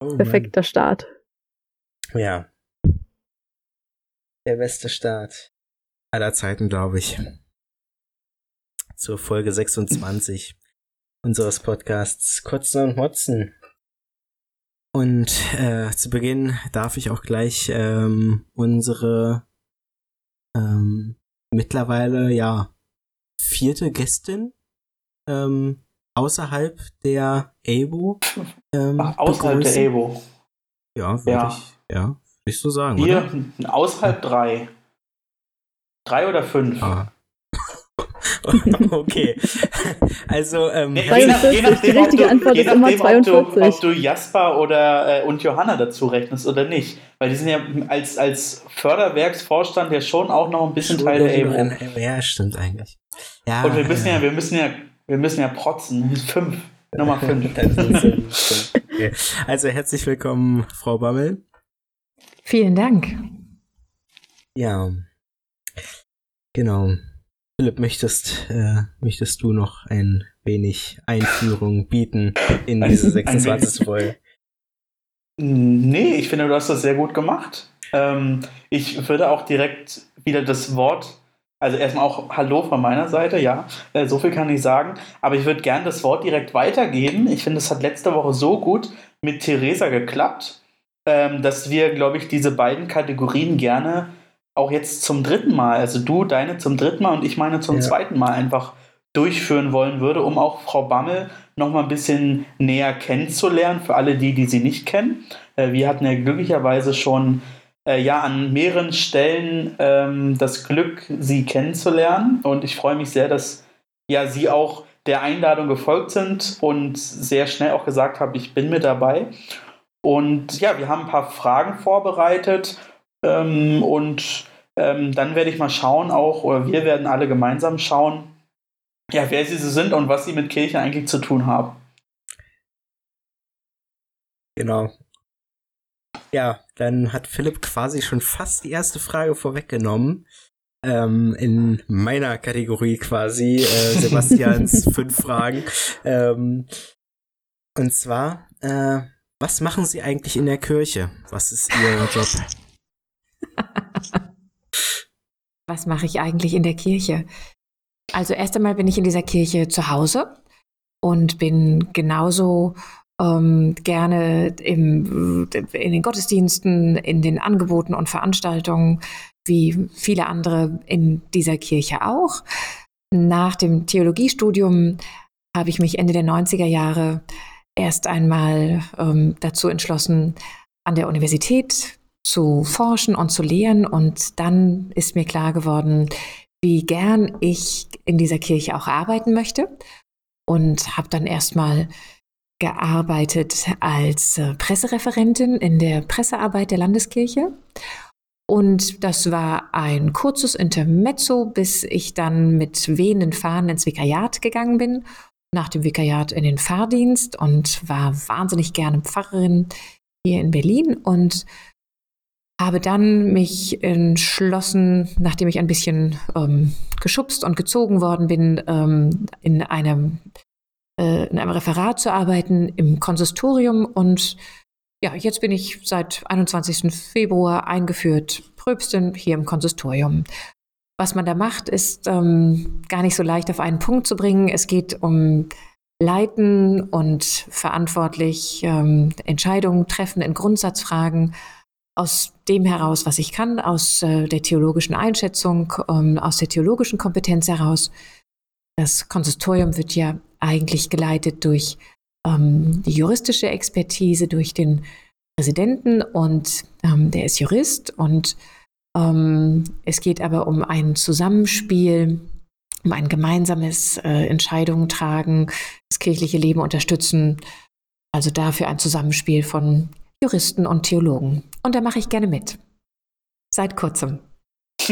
Oh, Perfekter Start. Ja. Der beste Start aller Zeiten, glaube ich. Zur Folge 26 unseres Podcasts Kotzen und Motzen. Und äh, zu Beginn darf ich auch gleich ähm, unsere ähm, mittlerweile ja vierte Gästin ähm, außerhalb der ABO. Ähm, Ach, außerhalb begrüßen. der ABO. Ja, würde ja. ich, ja, würde ich so sagen. Hier, oder? außerhalb drei. Drei oder fünf? Ah. okay. Also, ähm, nee, je, nach, je nachdem, die richtige du, Antwort ist immer 42. Ob du, ob du Jasper oder, äh, und Johanna dazu rechnest oder nicht. Weil die sind ja als, als Förderwerksvorstand ja schon auch noch ein bisschen Teil der EBO. Ja, stimmt eigentlich. Ja, und wir müssen ja, ja wir müssen ja, wir müssen ja protzen. Fünf. Nummer fünf. okay. Also herzlich willkommen, Frau Bammel. Vielen Dank. Ja. Genau. Philipp, möchtest, äh, möchtest du noch ein wenig Einführung bieten in diese 26. Folge? Nee, ich finde, du hast das sehr gut gemacht. Ähm, ich würde auch direkt wieder das Wort, also erstmal auch Hallo von meiner Seite, ja, äh, so viel kann ich sagen. Aber ich würde gerne das Wort direkt weitergeben. Ich finde, es hat letzte Woche so gut mit Theresa geklappt, ähm, dass wir, glaube ich, diese beiden Kategorien gerne auch jetzt zum dritten Mal, also du deine zum dritten Mal und ich meine zum ja. zweiten Mal einfach durchführen wollen würde, um auch Frau Bammel noch mal ein bisschen näher kennenzulernen, für alle die, die sie nicht kennen. Äh, wir hatten ja glücklicherweise schon äh, ja an mehreren Stellen ähm, das Glück, sie kennenzulernen und ich freue mich sehr, dass ja sie auch der Einladung gefolgt sind und sehr schnell auch gesagt haben, ich bin mit dabei. Und ja, wir haben ein paar Fragen vorbereitet ähm, und ähm, dann werde ich mal schauen, auch, oder wir werden alle gemeinsam schauen, ja, wer sie so sind und was sie mit Kirche eigentlich zu tun haben. Genau. Ja, dann hat Philipp quasi schon fast die erste Frage vorweggenommen. Ähm, in meiner Kategorie quasi, äh, Sebastians fünf Fragen. Ähm, und zwar, äh, was machen Sie eigentlich in der Kirche? Was ist Ihr Job? Was mache ich eigentlich in der Kirche? Also erst einmal bin ich in dieser Kirche zu Hause und bin genauso ähm, gerne im, in den Gottesdiensten, in den Angeboten und Veranstaltungen wie viele andere in dieser Kirche auch. Nach dem Theologiestudium habe ich mich Ende der 90er Jahre erst einmal ähm, dazu entschlossen, an der Universität zu forschen und zu lehren. Und dann ist mir klar geworden, wie gern ich in dieser Kirche auch arbeiten möchte. Und habe dann erstmal gearbeitet als äh, Pressereferentin in der Pressearbeit der Landeskirche. Und das war ein kurzes Intermezzo, bis ich dann mit wehenden Fahnen ins Vikariat gegangen bin. Nach dem Vikariat in den Fahrdienst und war wahnsinnig gerne Pfarrerin hier in Berlin und habe dann mich entschlossen, nachdem ich ein bisschen ähm, geschubst und gezogen worden bin, ähm, in, einem, äh, in einem Referat zu arbeiten im Konsistorium. Und ja, jetzt bin ich seit 21. Februar eingeführt Pröbstin hier im Konsistorium. Was man da macht, ist ähm, gar nicht so leicht auf einen Punkt zu bringen. Es geht um Leiten und verantwortlich ähm, Entscheidungen treffen in Grundsatzfragen aus dem heraus, was ich kann, aus äh, der theologischen Einschätzung, ähm, aus der theologischen Kompetenz heraus. Das Konsistorium wird ja eigentlich geleitet durch ähm, die juristische Expertise, durch den Präsidenten und ähm, der ist Jurist und ähm, es geht aber um ein Zusammenspiel, um ein gemeinsames äh, Entscheidungen tragen, das kirchliche Leben unterstützen. Also dafür ein Zusammenspiel von Juristen und Theologen. Und da mache ich gerne mit. Seit kurzem.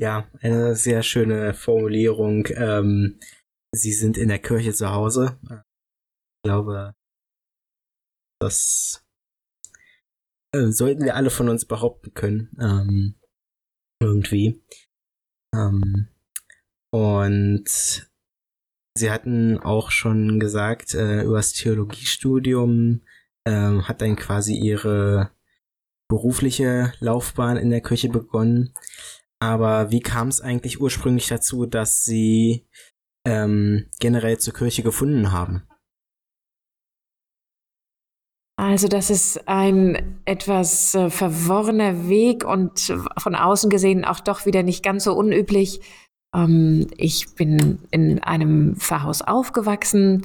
ja, eine sehr schöne Formulierung. Ähm, Sie sind in der Kirche zu Hause. Ich glaube, das äh, sollten wir alle von uns behaupten können. Ähm, irgendwie. Ähm, und Sie hatten auch schon gesagt, äh, über das Theologiestudium ähm, hat dann quasi ihre berufliche Laufbahn in der Kirche begonnen. Aber wie kam es eigentlich ursprünglich dazu, dass Sie ähm, generell zur Kirche gefunden haben? Also das ist ein etwas äh, verworrener Weg und von außen gesehen auch doch wieder nicht ganz so unüblich. Ähm, ich bin in einem Pfarrhaus aufgewachsen,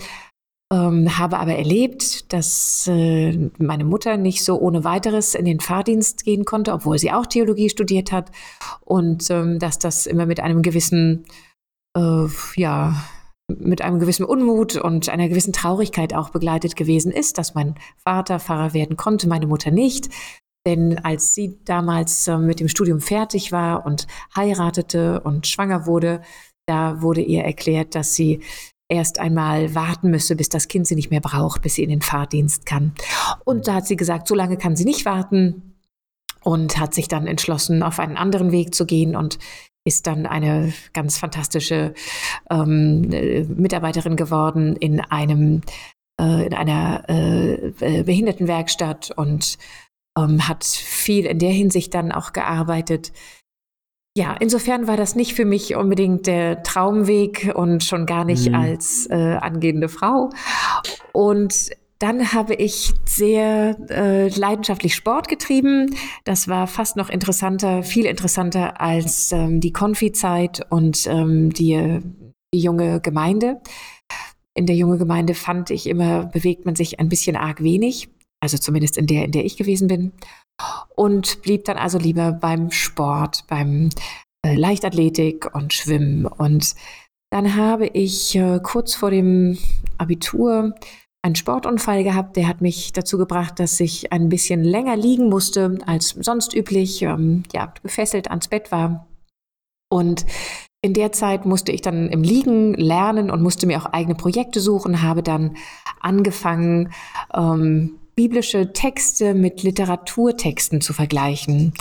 ähm, habe aber erlebt, dass äh, meine Mutter nicht so ohne weiteres in den Fahrdienst gehen konnte, obwohl sie auch Theologie studiert hat und ähm, dass das immer mit einem gewissen, äh, ja, mit einem gewissen Unmut und einer gewissen Traurigkeit auch begleitet gewesen ist, dass mein Vater Pfarrer werden konnte, meine Mutter nicht. Denn als sie damals äh, mit dem Studium fertig war und heiratete und schwanger wurde, da wurde ihr erklärt, dass sie erst einmal warten müsse, bis das Kind sie nicht mehr braucht, bis sie in den Fahrdienst kann. Und da hat sie gesagt, so lange kann sie nicht warten und hat sich dann entschlossen, auf einen anderen Weg zu gehen und ist dann eine ganz fantastische ähm, äh, Mitarbeiterin geworden in einem äh, in einer äh, äh, Behindertenwerkstatt und ähm, hat viel in der Hinsicht dann auch gearbeitet. Ja, insofern war das nicht für mich unbedingt der Traumweg und schon gar nicht mhm. als äh, angehende Frau. Und dann habe ich sehr äh, leidenschaftlich Sport getrieben. Das war fast noch interessanter, viel interessanter als ähm, die Konfi-Zeit und ähm, die, die junge Gemeinde. In der junge Gemeinde fand ich immer, bewegt man sich ein bisschen arg wenig. Also zumindest in der, in der ich gewesen bin und blieb dann also lieber beim Sport, beim äh, Leichtathletik und Schwimmen. Und dann habe ich äh, kurz vor dem Abitur einen Sportunfall gehabt, der hat mich dazu gebracht, dass ich ein bisschen länger liegen musste als sonst üblich, ähm, ja, gefesselt ans Bett war. Und in der Zeit musste ich dann im Liegen lernen und musste mir auch eigene Projekte suchen, habe dann angefangen, ähm, biblische Texte mit Literaturtexten zu vergleichen.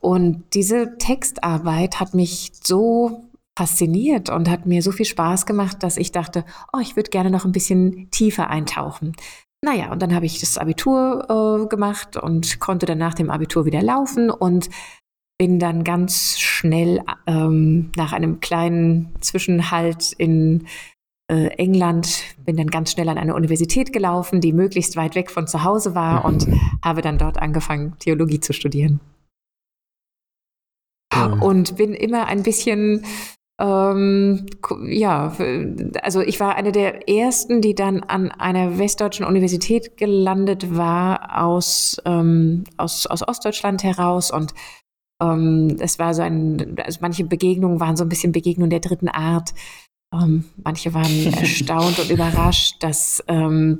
Und diese Textarbeit hat mich so fasziniert und hat mir so viel Spaß gemacht, dass ich dachte, oh, ich würde gerne noch ein bisschen tiefer eintauchen. Naja, und dann habe ich das Abitur äh, gemacht und konnte dann nach dem Abitur wieder laufen und bin dann ganz schnell ähm, nach einem kleinen Zwischenhalt in England, bin dann ganz schnell an eine Universität gelaufen, die möglichst weit weg von zu Hause war und habe dann dort angefangen, Theologie zu studieren. Und bin immer ein bisschen ähm, ja, also ich war eine der ersten, die dann an einer westdeutschen Universität gelandet war aus, ähm, aus, aus Ostdeutschland heraus und ähm, es war so ein, also manche Begegnungen waren so ein bisschen Begegnungen der dritten Art. Ähm, manche waren erstaunt und überrascht, dass ähm,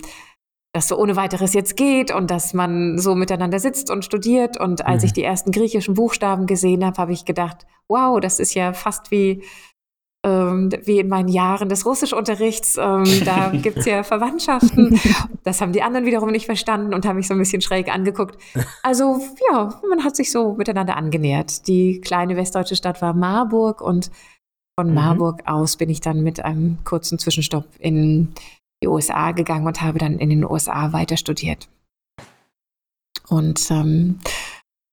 das so ohne weiteres jetzt geht und dass man so miteinander sitzt und studiert. Und als mhm. ich die ersten griechischen Buchstaben gesehen habe, habe ich gedacht, wow, das ist ja fast wie, ähm, wie in meinen Jahren des Russischunterrichts. Ähm, da gibt's ja Verwandtschaften. Das haben die anderen wiederum nicht verstanden und haben mich so ein bisschen schräg angeguckt. Also ja, man hat sich so miteinander angenähert. Die kleine westdeutsche Stadt war Marburg und von mhm. Marburg aus bin ich dann mit einem kurzen Zwischenstopp in die USA gegangen und habe dann in den USA weiter studiert. Und ähm,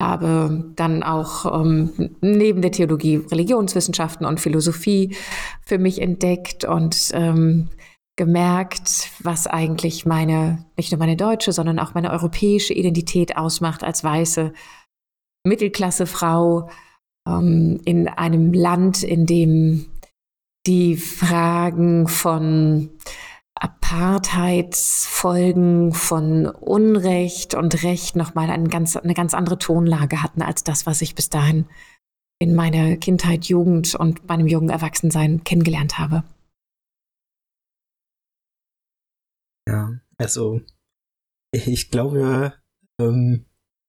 habe dann auch ähm, neben der Theologie Religionswissenschaften und Philosophie für mich entdeckt und ähm, gemerkt, was eigentlich meine, nicht nur meine deutsche, sondern auch meine europäische Identität ausmacht als weiße Mittelklassefrau, ähm, in einem Land, in dem die Fragen von Apartheidsfolgen, von Unrecht und Recht nochmal eine ganz, eine ganz andere Tonlage hatten als das, was ich bis dahin in meiner Kindheit, Jugend und meinem jungen Erwachsensein kennengelernt habe. Ja, also ich glaube, ähm,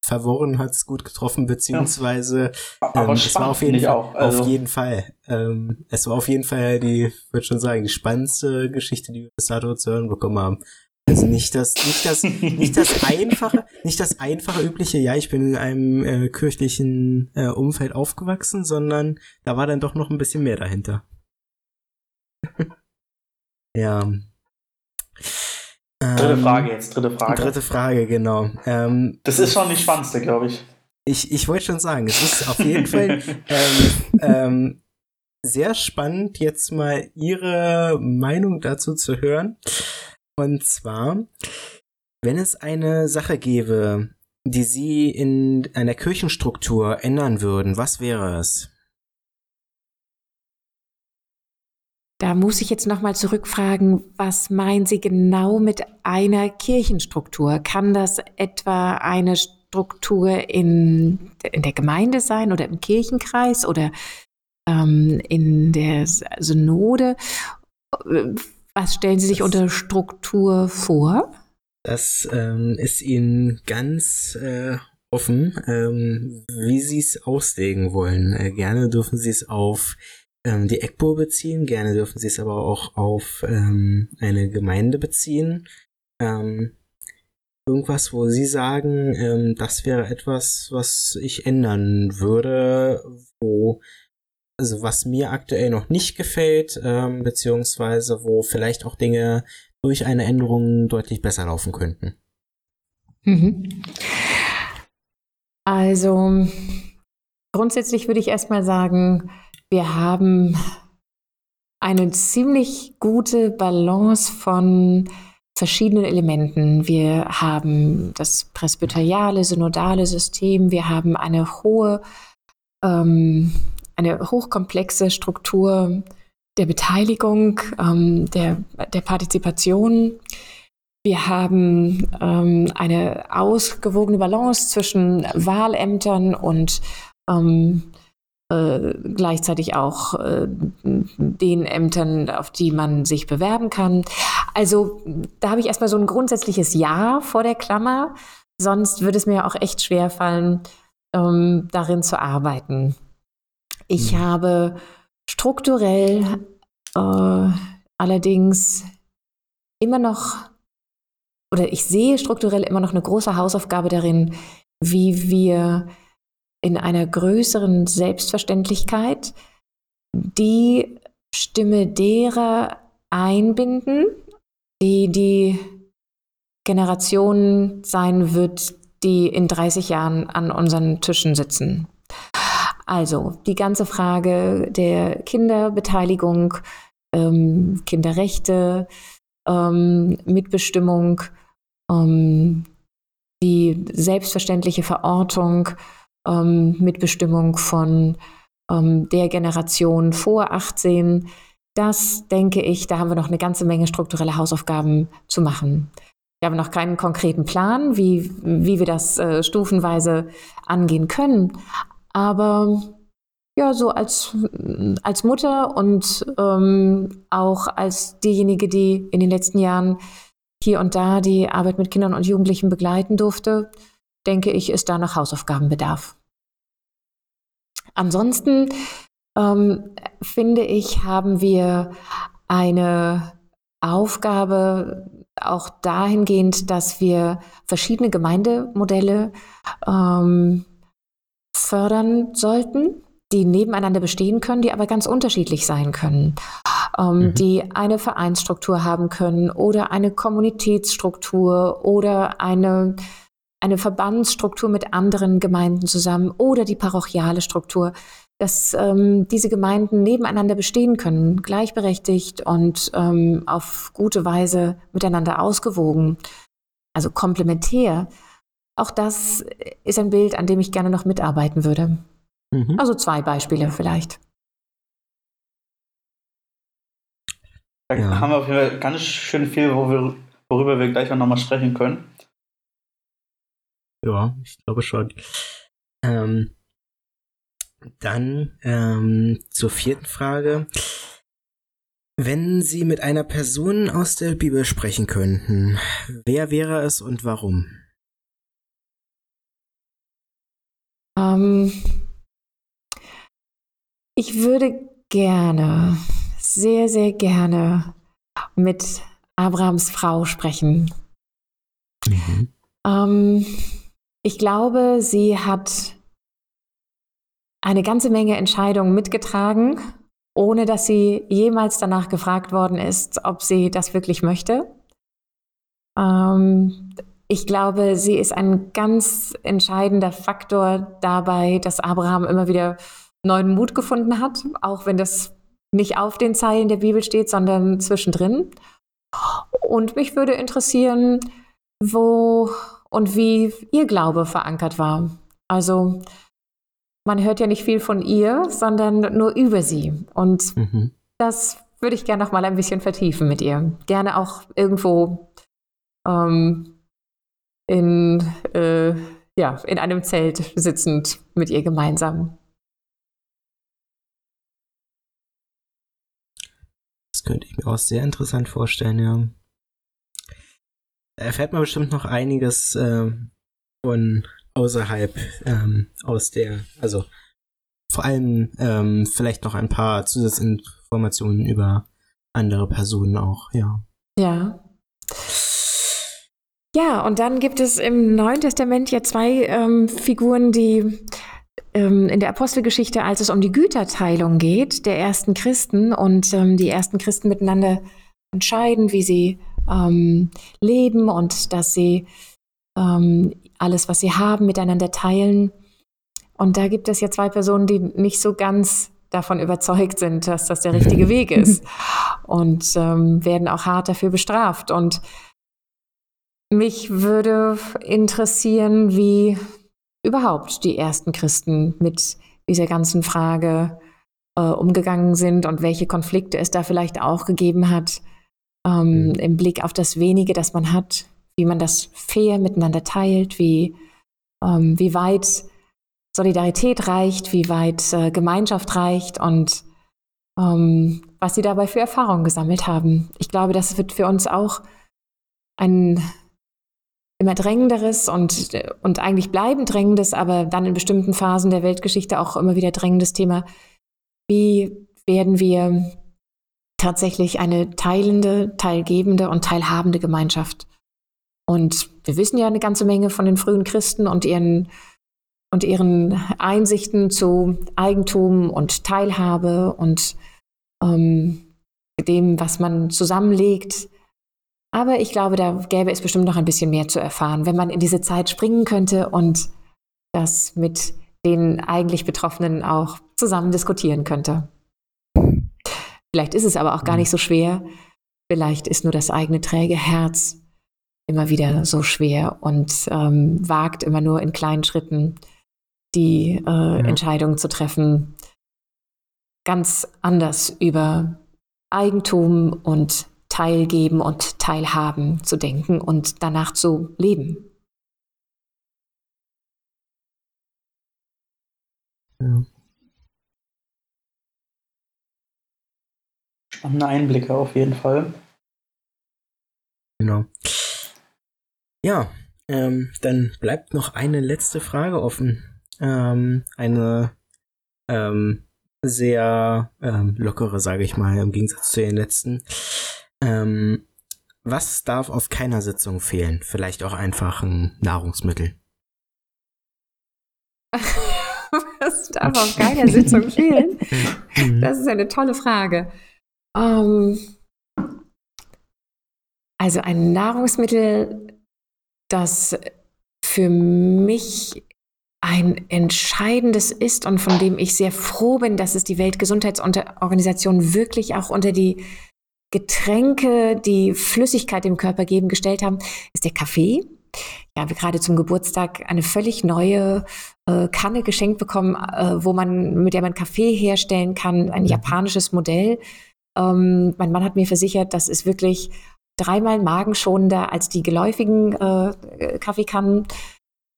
verworren hat es gut getroffen, beziehungsweise ja. ähm, es war auf jeden, Fall, also. auf jeden Fall. Ähm, es war auf jeden Fall die, würde schon sagen, die spannendste Geschichte, die wir bis dato zu hören bekommen haben. Also nicht das, nicht das, nicht das einfache, nicht das einfache übliche, ja, ich bin in einem äh, kirchlichen äh, Umfeld aufgewachsen, sondern da war dann doch noch ein bisschen mehr dahinter. Ja. Dritte Ähm, Frage jetzt, dritte Frage. Dritte Frage, genau. Ähm, Das ist schon die spannendste, glaube ich. ich ich wollte schon sagen, es ist auf jeden Fall ähm, ähm, sehr spannend, jetzt mal Ihre Meinung dazu zu hören. Und zwar, wenn es eine Sache gäbe, die Sie in einer Kirchenstruktur ändern würden, was wäre es? Da muss ich jetzt nochmal zurückfragen, was meinen Sie genau mit einer Kirchenstruktur? Kann das etwa eine Struktur in, in der Gemeinde sein oder im Kirchenkreis oder ähm, in der Synode? Was stellen Sie sich unter Struktur vor? Das ähm, ist Ihnen ganz äh, offen, ähm, wie Sie es auslegen wollen. Äh, gerne dürfen Sie es auf ähm, die EGBO beziehen, gerne dürfen Sie es aber auch auf ähm, eine Gemeinde beziehen. Ähm, irgendwas, wo Sie sagen, ähm, das wäre etwas, was ich ändern würde, wo also was mir aktuell noch nicht gefällt, ähm, beziehungsweise wo vielleicht auch Dinge durch eine Änderung deutlich besser laufen könnten. Mhm. Also grundsätzlich würde ich erstmal sagen, wir haben eine ziemlich gute Balance von verschiedenen Elementen. Wir haben das presbyteriale, synodale System, wir haben eine hohe, ähm, eine hochkomplexe Struktur der Beteiligung, ähm, der, der Partizipation. Wir haben ähm, eine ausgewogene Balance zwischen Wahlämtern und ähm, äh, gleichzeitig auch äh, den Ämtern, auf die man sich bewerben kann. Also da habe ich erstmal so ein grundsätzliches Ja vor der Klammer. Sonst würde es mir auch echt schwer fallen, ähm, darin zu arbeiten. Ich Mhm. habe strukturell äh, allerdings immer noch, oder ich sehe strukturell immer noch eine große Hausaufgabe darin, wie wir in einer größeren Selbstverständlichkeit die Stimme derer einbinden, die die Generation sein wird, die in 30 Jahren an unseren Tischen sitzen. Also die ganze Frage der Kinderbeteiligung, ähm, Kinderrechte, ähm, Mitbestimmung, ähm, die selbstverständliche Verortung, ähm, Mitbestimmung von ähm, der Generation vor 18. Das denke ich, da haben wir noch eine ganze Menge strukturelle Hausaufgaben zu machen. Wir haben noch keinen konkreten Plan, wie, wie wir das äh, stufenweise angehen können. Aber ja, so als, als Mutter und ähm, auch als diejenige, die in den letzten Jahren hier und da die Arbeit mit Kindern und Jugendlichen begleiten durfte, denke ich, ist da noch Hausaufgabenbedarf. Ansonsten ähm, finde ich, haben wir eine Aufgabe auch dahingehend, dass wir verschiedene Gemeindemodelle ähm, fördern sollten, die nebeneinander bestehen können, die aber ganz unterschiedlich sein können, ähm, Mhm. die eine Vereinsstruktur haben können oder eine Kommunitätsstruktur oder eine, eine Verbandsstruktur mit anderen Gemeinden zusammen oder die parochiale Struktur, dass ähm, diese Gemeinden nebeneinander bestehen können, gleichberechtigt und ähm, auf gute Weise miteinander ausgewogen, also komplementär. Auch das ist ein Bild, an dem ich gerne noch mitarbeiten würde. Mhm. Also zwei Beispiele vielleicht. Da Ja. haben wir auf jeden Fall ganz schön viel, wo wir, worüber wir gleich auch nochmal sprechen können. Ja, ich glaube schon. Ähm, dann ähm, zur vierten Frage. Wenn Sie mit einer Person aus der Bibel sprechen könnten, wer wäre es und warum? Ähm, ich würde gerne, sehr, sehr gerne mit Abrahams Frau sprechen. Mhm. Ähm, ich glaube, sie hat eine ganze Menge Entscheidungen mitgetragen ohne dass sie jemals danach gefragt worden ist, ob sie das wirklich möchte. Ähm, ich glaube, sie ist ein ganz entscheidender Faktor dabei, dass Abraham immer wieder neuen Mut gefunden hat, auch wenn das nicht auf den Zeilen der Bibel steht, sondern zwischendrin. Und mich würde interessieren, wo und wie ihr Glaube verankert war. Also man hört ja nicht viel von ihr, sondern nur über sie. Und mhm. das würde ich gerne noch mal ein bisschen vertiefen mit ihr. Gerne auch irgendwo ähm, in, äh, ja, in einem Zelt sitzend mit ihr gemeinsam. Das könnte ich mir auch sehr interessant vorstellen, ja. Erfährt man bestimmt noch einiges äh, von außerhalb ähm, aus der, also vor allem ähm, vielleicht noch ein paar Zusatzinformationen über andere Personen auch, ja. Ja. Ja, und dann gibt es im Neuen Testament ja zwei ähm, Figuren, die ähm, in der Apostelgeschichte, als es um die Güterteilung geht, der ersten Christen und ähm, die ersten Christen miteinander entscheiden, wie sie ähm, leben und dass sie ähm, alles, was sie haben, miteinander teilen. Und da gibt es ja zwei Personen, die nicht so ganz davon überzeugt sind, dass das der richtige Weg ist und ähm, werden auch hart dafür bestraft. Und mich würde interessieren, wie überhaupt die ersten Christen mit dieser ganzen Frage äh, umgegangen sind und welche Konflikte es da vielleicht auch gegeben hat ähm, mhm. im Blick auf das wenige, das man hat, wie man das fair miteinander teilt, wie, ähm, wie weit Solidarität reicht, wie weit äh, Gemeinschaft reicht und ähm, was sie dabei für Erfahrungen gesammelt haben. Ich glaube, das wird für uns auch ein immer drängenderes und, und eigentlich bleibend drängendes, aber dann in bestimmten Phasen der Weltgeschichte auch immer wieder drängendes Thema. Wie werden wir tatsächlich eine teilende, teilgebende und teilhabende Gemeinschaft? Und wir wissen ja eine ganze Menge von den frühen Christen und ihren, und ihren Einsichten zu Eigentum und Teilhabe und ähm, dem, was man zusammenlegt aber ich glaube, da gäbe es bestimmt noch ein bisschen mehr zu erfahren, wenn man in diese Zeit springen könnte und das mit den eigentlich Betroffenen auch zusammen diskutieren könnte. Vielleicht ist es aber auch gar nicht so schwer. Vielleicht ist nur das eigene träge Herz immer wieder so schwer und ähm, wagt immer nur in kleinen Schritten die äh, ja. Entscheidung zu treffen, ganz anders über Eigentum und teilgeben und teilhaben zu denken und danach zu leben. Ja. Spannende Einblicke auf jeden Fall. Genau. Ja, ähm, dann bleibt noch eine letzte Frage offen. Ähm, eine ähm, sehr ähm, lockere, sage ich mal, im Gegensatz zu den letzten. Ähm, was darf auf keiner Sitzung fehlen? Vielleicht auch einfach ein Nahrungsmittel. was darf auf keiner Sitzung fehlen? Das ist eine tolle Frage. Ähm, also ein Nahrungsmittel, das für mich ein entscheidendes ist und von dem ich sehr froh bin, dass es die Weltgesundheitsorganisation wirklich auch unter die Getränke, die Flüssigkeit dem Körper geben, gestellt haben, ist der Kaffee. Ich habe gerade zum Geburtstag eine völlig neue äh, Kanne geschenkt bekommen, äh, wo man, mit der man Kaffee herstellen kann, ein mhm. japanisches Modell. Ähm, mein Mann hat mir versichert, das ist wirklich dreimal magenschonender als die geläufigen äh, Kaffeekannen.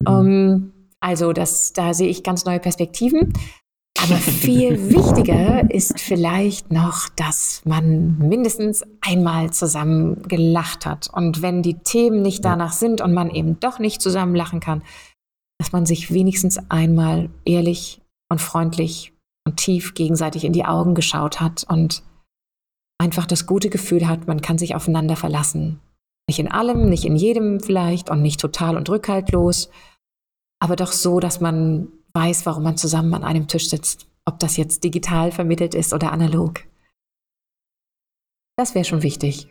Mhm. Ähm, also das, da sehe ich ganz neue Perspektiven. Aber viel wichtiger ist vielleicht noch, dass man mindestens einmal zusammen gelacht hat. Und wenn die Themen nicht danach sind und man eben doch nicht zusammen lachen kann, dass man sich wenigstens einmal ehrlich und freundlich und tief gegenseitig in die Augen geschaut hat und einfach das gute Gefühl hat, man kann sich aufeinander verlassen. Nicht in allem, nicht in jedem vielleicht und nicht total und rückhaltlos, aber doch so, dass man weiß, warum man zusammen an einem Tisch sitzt. ob das jetzt digital vermittelt ist oder analog. Das wäre schon wichtig.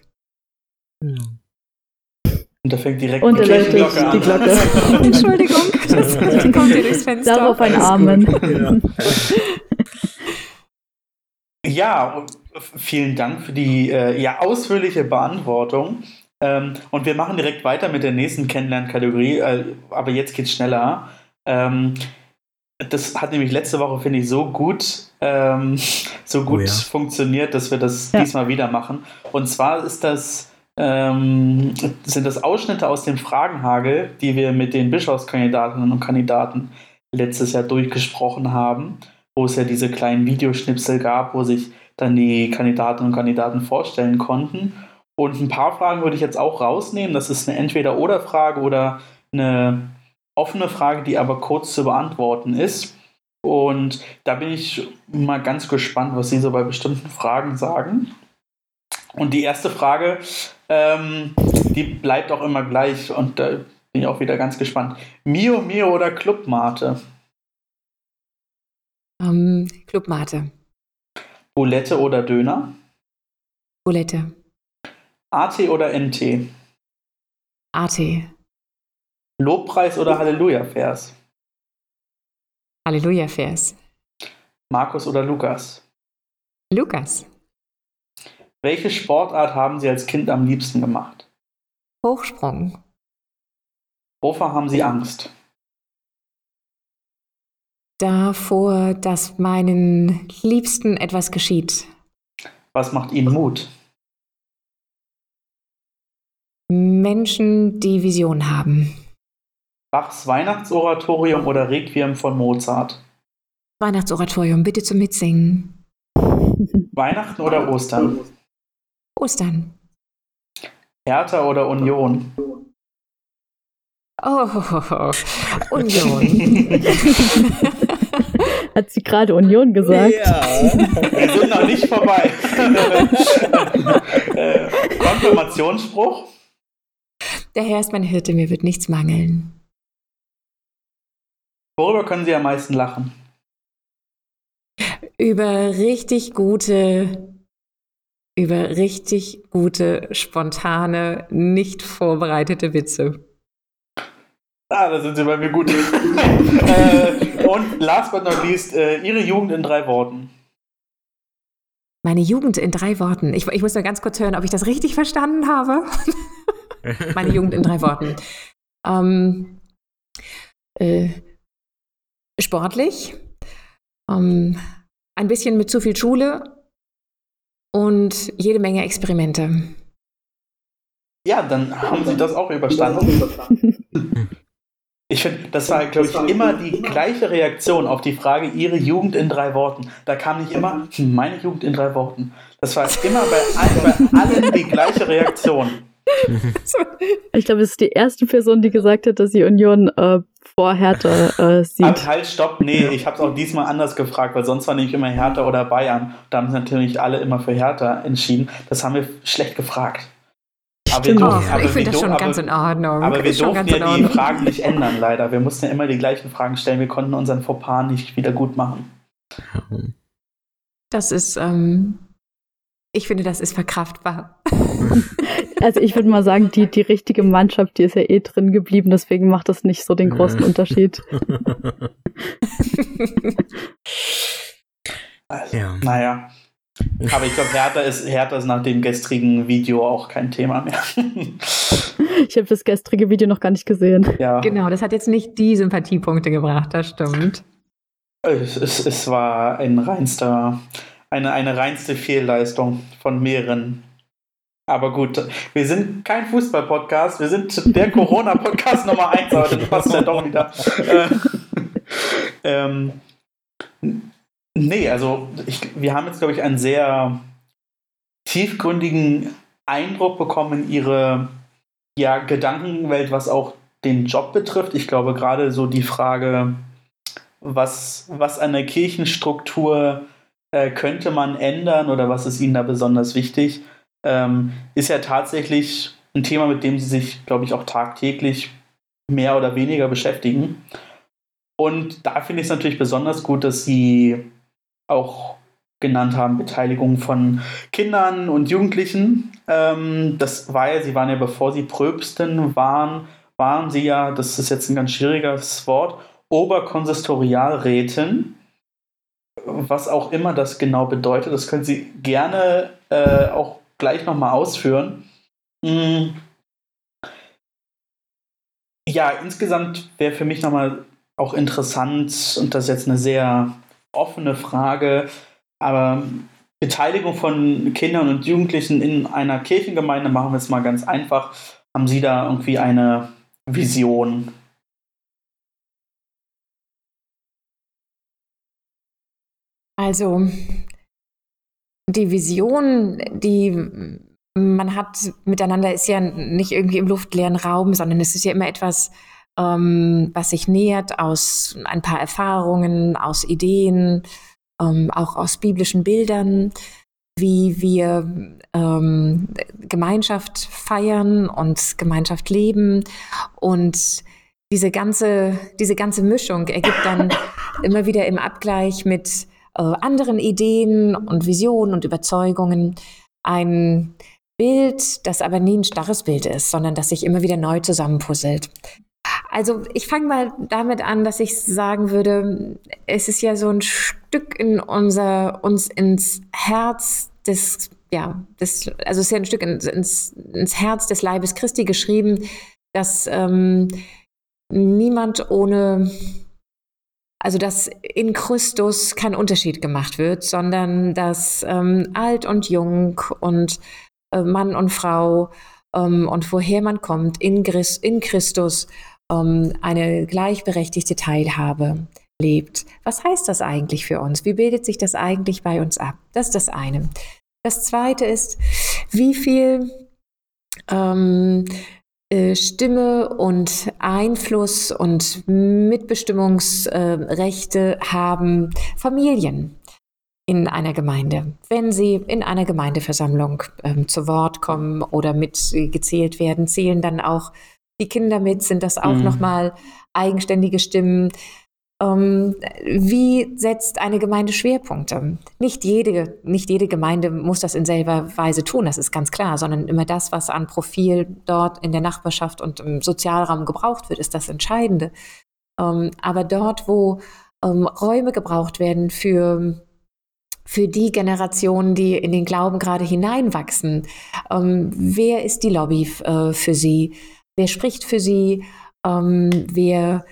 Und da fängt direkt Und die Kirchenglocke an. die Glocke. Entschuldigung, das, die kommt hier durchs Fenster. Darauf ein Amen. Ja, und vielen Dank für die äh, ja, ausführliche Beantwortung. Ähm, und wir machen direkt weiter mit der nächsten Kennenlernkategorie, äh, aber jetzt geht's schneller. Ähm, das hat nämlich letzte Woche, finde ich, so gut, ähm, so gut Oh ja. funktioniert, dass wir das Ja. diesmal wieder machen. Und zwar ist das, ähm, sind das Ausschnitte aus dem Fragenhagel, die wir mit den Bischofskandidatinnen und Kandidaten letztes Jahr durchgesprochen haben, wo es ja diese kleinen Videoschnipsel gab, wo sich dann die Kandidatinnen und Kandidaten vorstellen konnten. Und ein paar Fragen würde ich jetzt auch rausnehmen. Das ist eine Entweder-Oder-Frage oder eine offene Frage, die aber kurz zu beantworten ist. Und da bin ich mal ganz gespannt, was Sie so bei bestimmten Fragen sagen. Und die erste Frage, ähm, die bleibt auch immer gleich und da bin ich auch wieder ganz gespannt. Mio, Mio oder Clubmate? Ähm, Clubmate, Bulette oder Döner? Bulette, AT oder NT? AT, Lobpreis oder Halleluja-Vers? Halleluja-Vers, Markus oder Lukas? Lukas, Welche Sportart haben Sie als Kind am liebsten gemacht? Hochsprung, Wovor haben Sie Angst? Davor, dass meinen Liebsten etwas geschieht. Was macht Ihnen Mut? Menschen, die Vision haben. Bachs Weihnachtsoratorium oder Requiem von Mozart? Weihnachtsoratorium, bitte zum Mitsingen. Weihnachten oder Ostern? Ostern. Hertha oder Union? Oh, Union. Hat sie gerade Union gesagt? Wir sind noch nicht vorbei. äh, Konfirmationsspruch? Der Herr ist mein Hirte, mir wird nichts mangeln. Worüber können Sie am meisten lachen? Über richtig gute, über richtig gute, spontane, nicht vorbereitete Witze. Ah, da sind Sie bei mir gut. äh, und last but not least, äh, Ihre Jugend in drei Worten. Meine Jugend in drei Worten. Ich, ich muss nur ganz kurz hören, ob ich das richtig verstanden habe. Meine Jugend in drei Worten. Ähm, äh, sportlich, ähm, ein bisschen mit zu viel Schule und jede Menge Experimente. Ja, dann haben Sie das auch überstanden. Ich finde, das war, glaube ich, immer die gleiche Reaktion auf die Frage, Ihre Jugend in drei Worten. Da kam nicht immer, hm, meine Jugend in drei Worten. Das war immer bei allen, bei allen die gleiche Reaktion. Ich glaube, es ist die erste Person, die gesagt hat, dass sie Union äh, vor Hertha äh, sieht. Halt, halt, stopp, nee, ich habe es auch diesmal anders gefragt, weil sonst war nämlich immer Hertha oder Bayern. Da haben sich natürlich alle immer für Hertha entschieden. Das haben wir schlecht gefragt. Aber wir Stimmt. durften- Oh, aber ich wir finde das schon dur- ganz aber- in Ordnung. Aber wir durften ja die. Fragen nicht ändern, leider. Wir mussten ja immer die gleichen Fragen stellen. Wir konnten unseren Fauxpas nicht wieder gut machen. Das ist, ähm, ich finde, das ist verkraftbar. Also ich würde mal sagen, die, die richtige Mannschaft, die ist ja eh drin geblieben, deswegen macht das nicht so den großen Ja. Unterschied. Also, Ja. Naja. Aber ich glaube, Hertha ist, Hertha ist nach dem gestrigen Video auch kein Thema mehr. Ich habe das gestrige Video noch gar nicht gesehen. ja. Genau, das hat jetzt nicht die Sympathiepunkte gebracht, das stimmt. Es, es, es war ein reinster, eine, eine reinste Fehlleistung von mehreren. Aber gut, wir sind kein Fußball-Podcast, wir sind der Corona-Podcast Nummer 1, aber dann passt ja doch wieder. Äh, ähm, nee, also ich, wir haben jetzt, glaube ich, einen sehr tiefgründigen Eindruck bekommen in ihre ja, Gedankenwelt, was auch den Job betrifft. Ich glaube, gerade so die Frage, was, was an der Kirchenstruktur äh, könnte man ändern oder was ist Ihnen da besonders wichtig, ähm, ist ja tatsächlich ein Thema, mit dem Sie sich, glaube ich, auch tagtäglich mehr oder weniger beschäftigen. Und da finde ich es natürlich besonders gut, dass Sie auch genannt haben, Beteiligung von Kindern und Jugendlichen. Ähm, das war ja, sie waren ja, bevor sie Pröbsten waren, waren sie ja, das ist jetzt ein ganz schwieriges Wort, Oberkonsistorialräten. Was auch immer das genau bedeutet, das können Sie gerne äh, auch gleich nochmal ausführen. Hm. Ja, insgesamt wäre für mich nochmal auch interessant, und das ist jetzt eine sehr offene Frage, aber Beteiligung von Kindern und Jugendlichen in einer Kirchengemeinde machen wir es mal ganz einfach. Haben Sie da irgendwie eine Vision? Also die Vision, die man hat miteinander, ist ja nicht irgendwie im luftleeren Raum, sondern es ist ja immer etwas, ähm, was sich nähert aus ein paar Erfahrungen, aus Ideen, ähm, auch aus biblischen Bildern, wie wir ähm, Gemeinschaft feiern und Gemeinschaft leben. Und diese ganze, diese ganze Mischung ergibt dann immer wieder im Abgleich mit äh, anderen Ideen und Visionen und Überzeugungen ein Bild, das aber nie ein starres Bild ist, sondern das sich immer wieder neu zusammenpuzzelt. Also ich fange mal damit an, dass ich sagen würde, es ist ja so ein Stück in unser, uns ins Herz des, ja, des, also es ist ja ein Stück ins, ins, ins Herz des Leibes Christi geschrieben, dass ähm, niemand ohne, also dass in Christus kein Unterschied gemacht wird, sondern dass ähm, alt und jung und äh, Mann und Frau ähm, und woher man kommt, in, Christ, in Christus ähm, eine gleichberechtigte Teilhabe lebt. Was heißt das eigentlich für uns? Wie bildet sich das eigentlich bei uns ab? Das ist das eine. Das zweite ist, wie viel ähm, äh, Stimme und Einfluss und Mitbestimmungsrechte äh, haben Familien in einer Gemeinde. Wenn sie in einer Gemeindeversammlung ähm, zu Wort kommen oder mitgezählt werden, zählen dann auch die Kinder mit, sind das auch mhm. nochmal eigenständige Stimmen. Ähm, wie setzt eine Gemeinde Schwerpunkte? Nicht jede, nicht jede Gemeinde muss das in selber Weise tun, das ist ganz klar, sondern immer das, was an Profil dort in der Nachbarschaft und im Sozialraum gebraucht wird, ist das Entscheidende. Ähm, aber dort, wo ähm, Räume gebraucht werden für für die Generationen, die in den Glauben gerade hineinwachsen. Ähm, wer ist die Lobby äh, für sie? Wer spricht für sie? Ähm, wer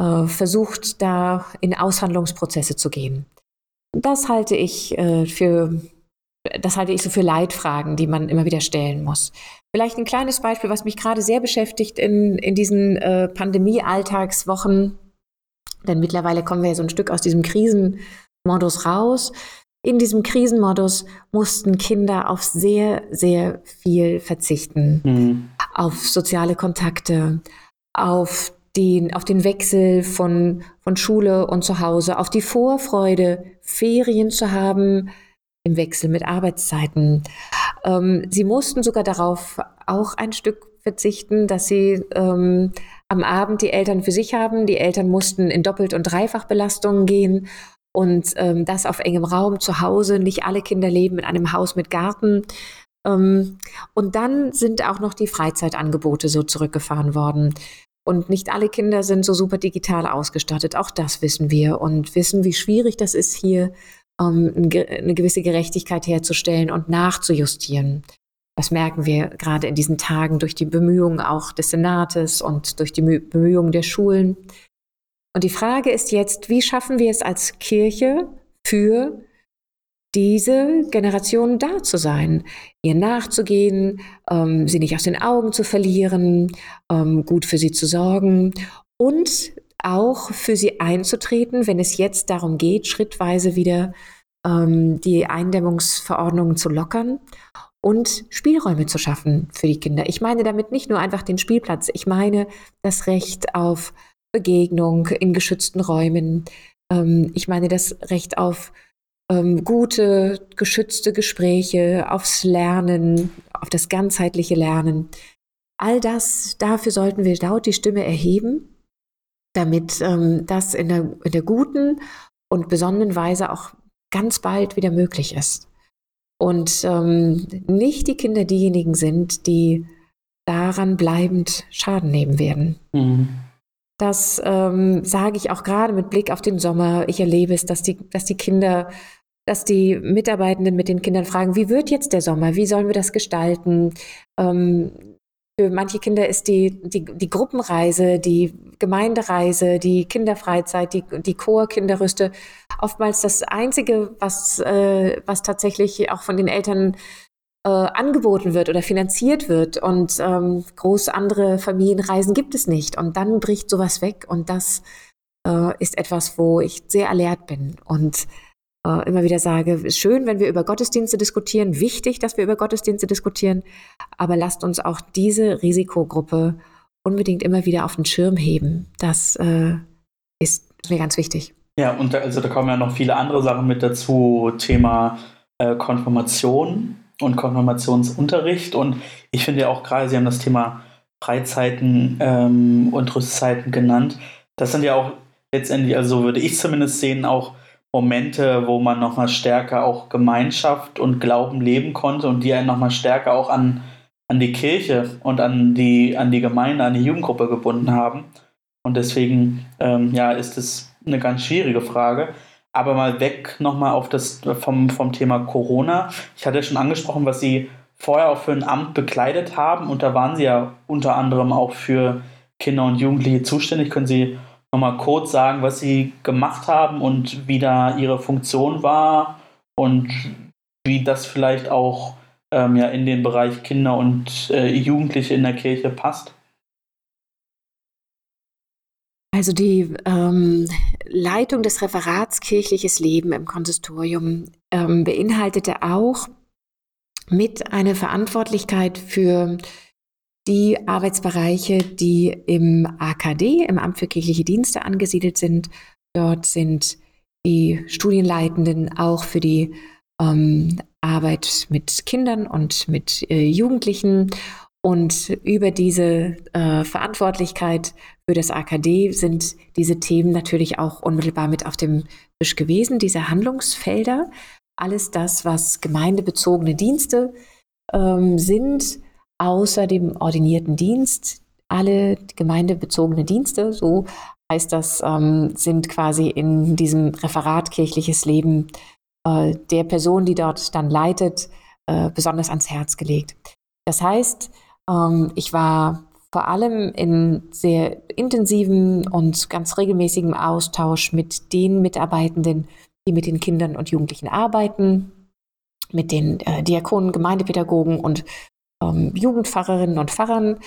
äh, versucht da in Aushandlungsprozesse zu gehen? Das halte ich äh, für das halte ich so für Leitfragen, die man immer wieder stellen muss. Vielleicht ein kleines Beispiel, was mich gerade sehr beschäftigt in, in diesen äh, Pandemie-Alltagswochen, denn mittlerweile kommen wir ja so ein Stück aus diesem Krisenmodus raus. In diesem Krisenmodus mussten Kinder auf sehr, sehr viel verzichten. Mhm. Auf soziale Kontakte, auf den, auf den Wechsel von, von Schule und zu Hause, auf die Vorfreude, Ferien zu haben, im Wechsel mit Arbeitszeiten. Ähm, sie mussten sogar darauf auch ein Stück verzichten, dass sie ähm, am Abend die Eltern für sich haben. Die Eltern mussten in Doppelt- und Dreifachbelastungen gehen und ähm, das auf engem Raum zu Hause. Nicht alle Kinder leben in einem Haus mit Garten. Ähm, und dann sind auch noch die Freizeitangebote so zurückgefahren worden. Und nicht alle Kinder sind so super digital ausgestattet. Auch das wissen wir und wissen, wie schwierig das ist, hier ähm, eine gewisse Gerechtigkeit herzustellen und nachzujustieren. Das merken wir gerade in diesen Tagen durch die Bemühungen auch des Senates und durch die Bemühungen der Schulen. Und die Frage ist jetzt, wie schaffen wir es als Kirche für diese Generation da zu sein, ihr nachzugehen, ähm, sie nicht aus den Augen zu verlieren, ähm, gut für sie zu sorgen und auch für sie einzutreten, wenn es jetzt darum geht, schrittweise wieder ähm, die Eindämmungsverordnungen zu lockern und Spielräume zu schaffen für die Kinder. Ich meine damit nicht nur einfach den Spielplatz, ich meine das Recht auf Begegnung in geschützten Räumen. Ähm, ich meine das Recht auf ähm, gute, geschützte Gespräche, aufs Lernen, auf das ganzheitliche Lernen. All das, dafür sollten wir laut die Stimme erheben, damit ähm, das in der, in der guten und besonnenen Weise auch ganz bald wieder möglich ist. Und ähm, nicht die Kinder diejenigen sind, die daran bleibend Schaden nehmen werden. Mhm. Das ähm, sage ich auch gerade mit Blick auf den Sommer. Ich erlebe es, dass die, dass die Kinder, dass die Mitarbeitenden mit den Kindern fragen, wie wird jetzt der Sommer? Wie sollen wir das gestalten? Ähm, für manche Kinder ist die, die, die Gruppenreise, die Gemeindereise, die Kinderfreizeit, die, die Chor-Kinderrüste oftmals das Einzige, was, äh, was tatsächlich auch von den Eltern äh, angeboten wird oder finanziert wird. Und ähm, groß andere Familienreisen gibt es nicht. Und dann bricht sowas weg. Und das äh, ist etwas, wo ich sehr alert bin. Und äh, immer wieder sage, schön, wenn wir über Gottesdienste diskutieren, wichtig, dass wir über Gottesdienste diskutieren, aber lasst uns auch diese Risikogruppe unbedingt immer wieder auf den Schirm heben. Das äh, ist mir ganz wichtig. Ja, und da, also da kommen ja noch viele andere Sachen mit dazu, Thema äh, Konfirmation und Konfirmationsunterricht. Und ich finde ja auch gerade, Sie haben das Thema Freizeiten ähm, und Rüstzeiten genannt. Das sind ja auch letztendlich, also würde ich zumindest sehen, auch Momente, wo man nochmal stärker auch Gemeinschaft und Glauben leben konnte und die einen nochmal stärker auch an, an die Kirche und an die, an die Gemeinde, an die Jugendgruppe gebunden haben. Und deswegen ähm, ja, ist es eine ganz schwierige Frage. Aber mal weg nochmal auf das vom, vom Thema Corona. Ich hatte schon angesprochen, was Sie vorher auch für ein Amt bekleidet haben. Und da waren Sie ja unter anderem auch für Kinder und Jugendliche zuständig. Können Sie nochmal kurz sagen, was Sie gemacht haben und wie da Ihre Funktion war und wie das vielleicht auch ähm, ja, in den Bereich Kinder und äh, Jugendliche in der Kirche passt? Also die ähm, Leitung des Referats Kirchliches Leben im Konsistorium ähm, beinhaltete auch mit eine Verantwortlichkeit für die Arbeitsbereiche, die im AKD, im Amt für kirchliche Dienste angesiedelt sind. Dort sind die Studienleitenden auch für die ähm, Arbeit mit Kindern und mit äh, Jugendlichen. Und über diese äh, Verantwortlichkeit für das AKD sind diese Themen natürlich auch unmittelbar mit auf dem Tisch gewesen, diese Handlungsfelder. Alles das, was gemeindebezogene Dienste ähm, sind, außer dem ordinierten Dienst alle gemeindebezogene Dienste, so heißt das, ähm, sind quasi in diesem Referat kirchliches Leben äh, der Person, die dort dann leitet, äh, besonders ans Herz gelegt. Das heißt, ähm, ich war vor allem in sehr intensiven und ganz regelmäßigem Austausch mit den Mitarbeitenden, die mit den Kindern und Jugendlichen arbeiten, mit den äh, Diakonen, Gemeindepädagogen und ähm, Jugendpfarrerinnen und Pfarrern,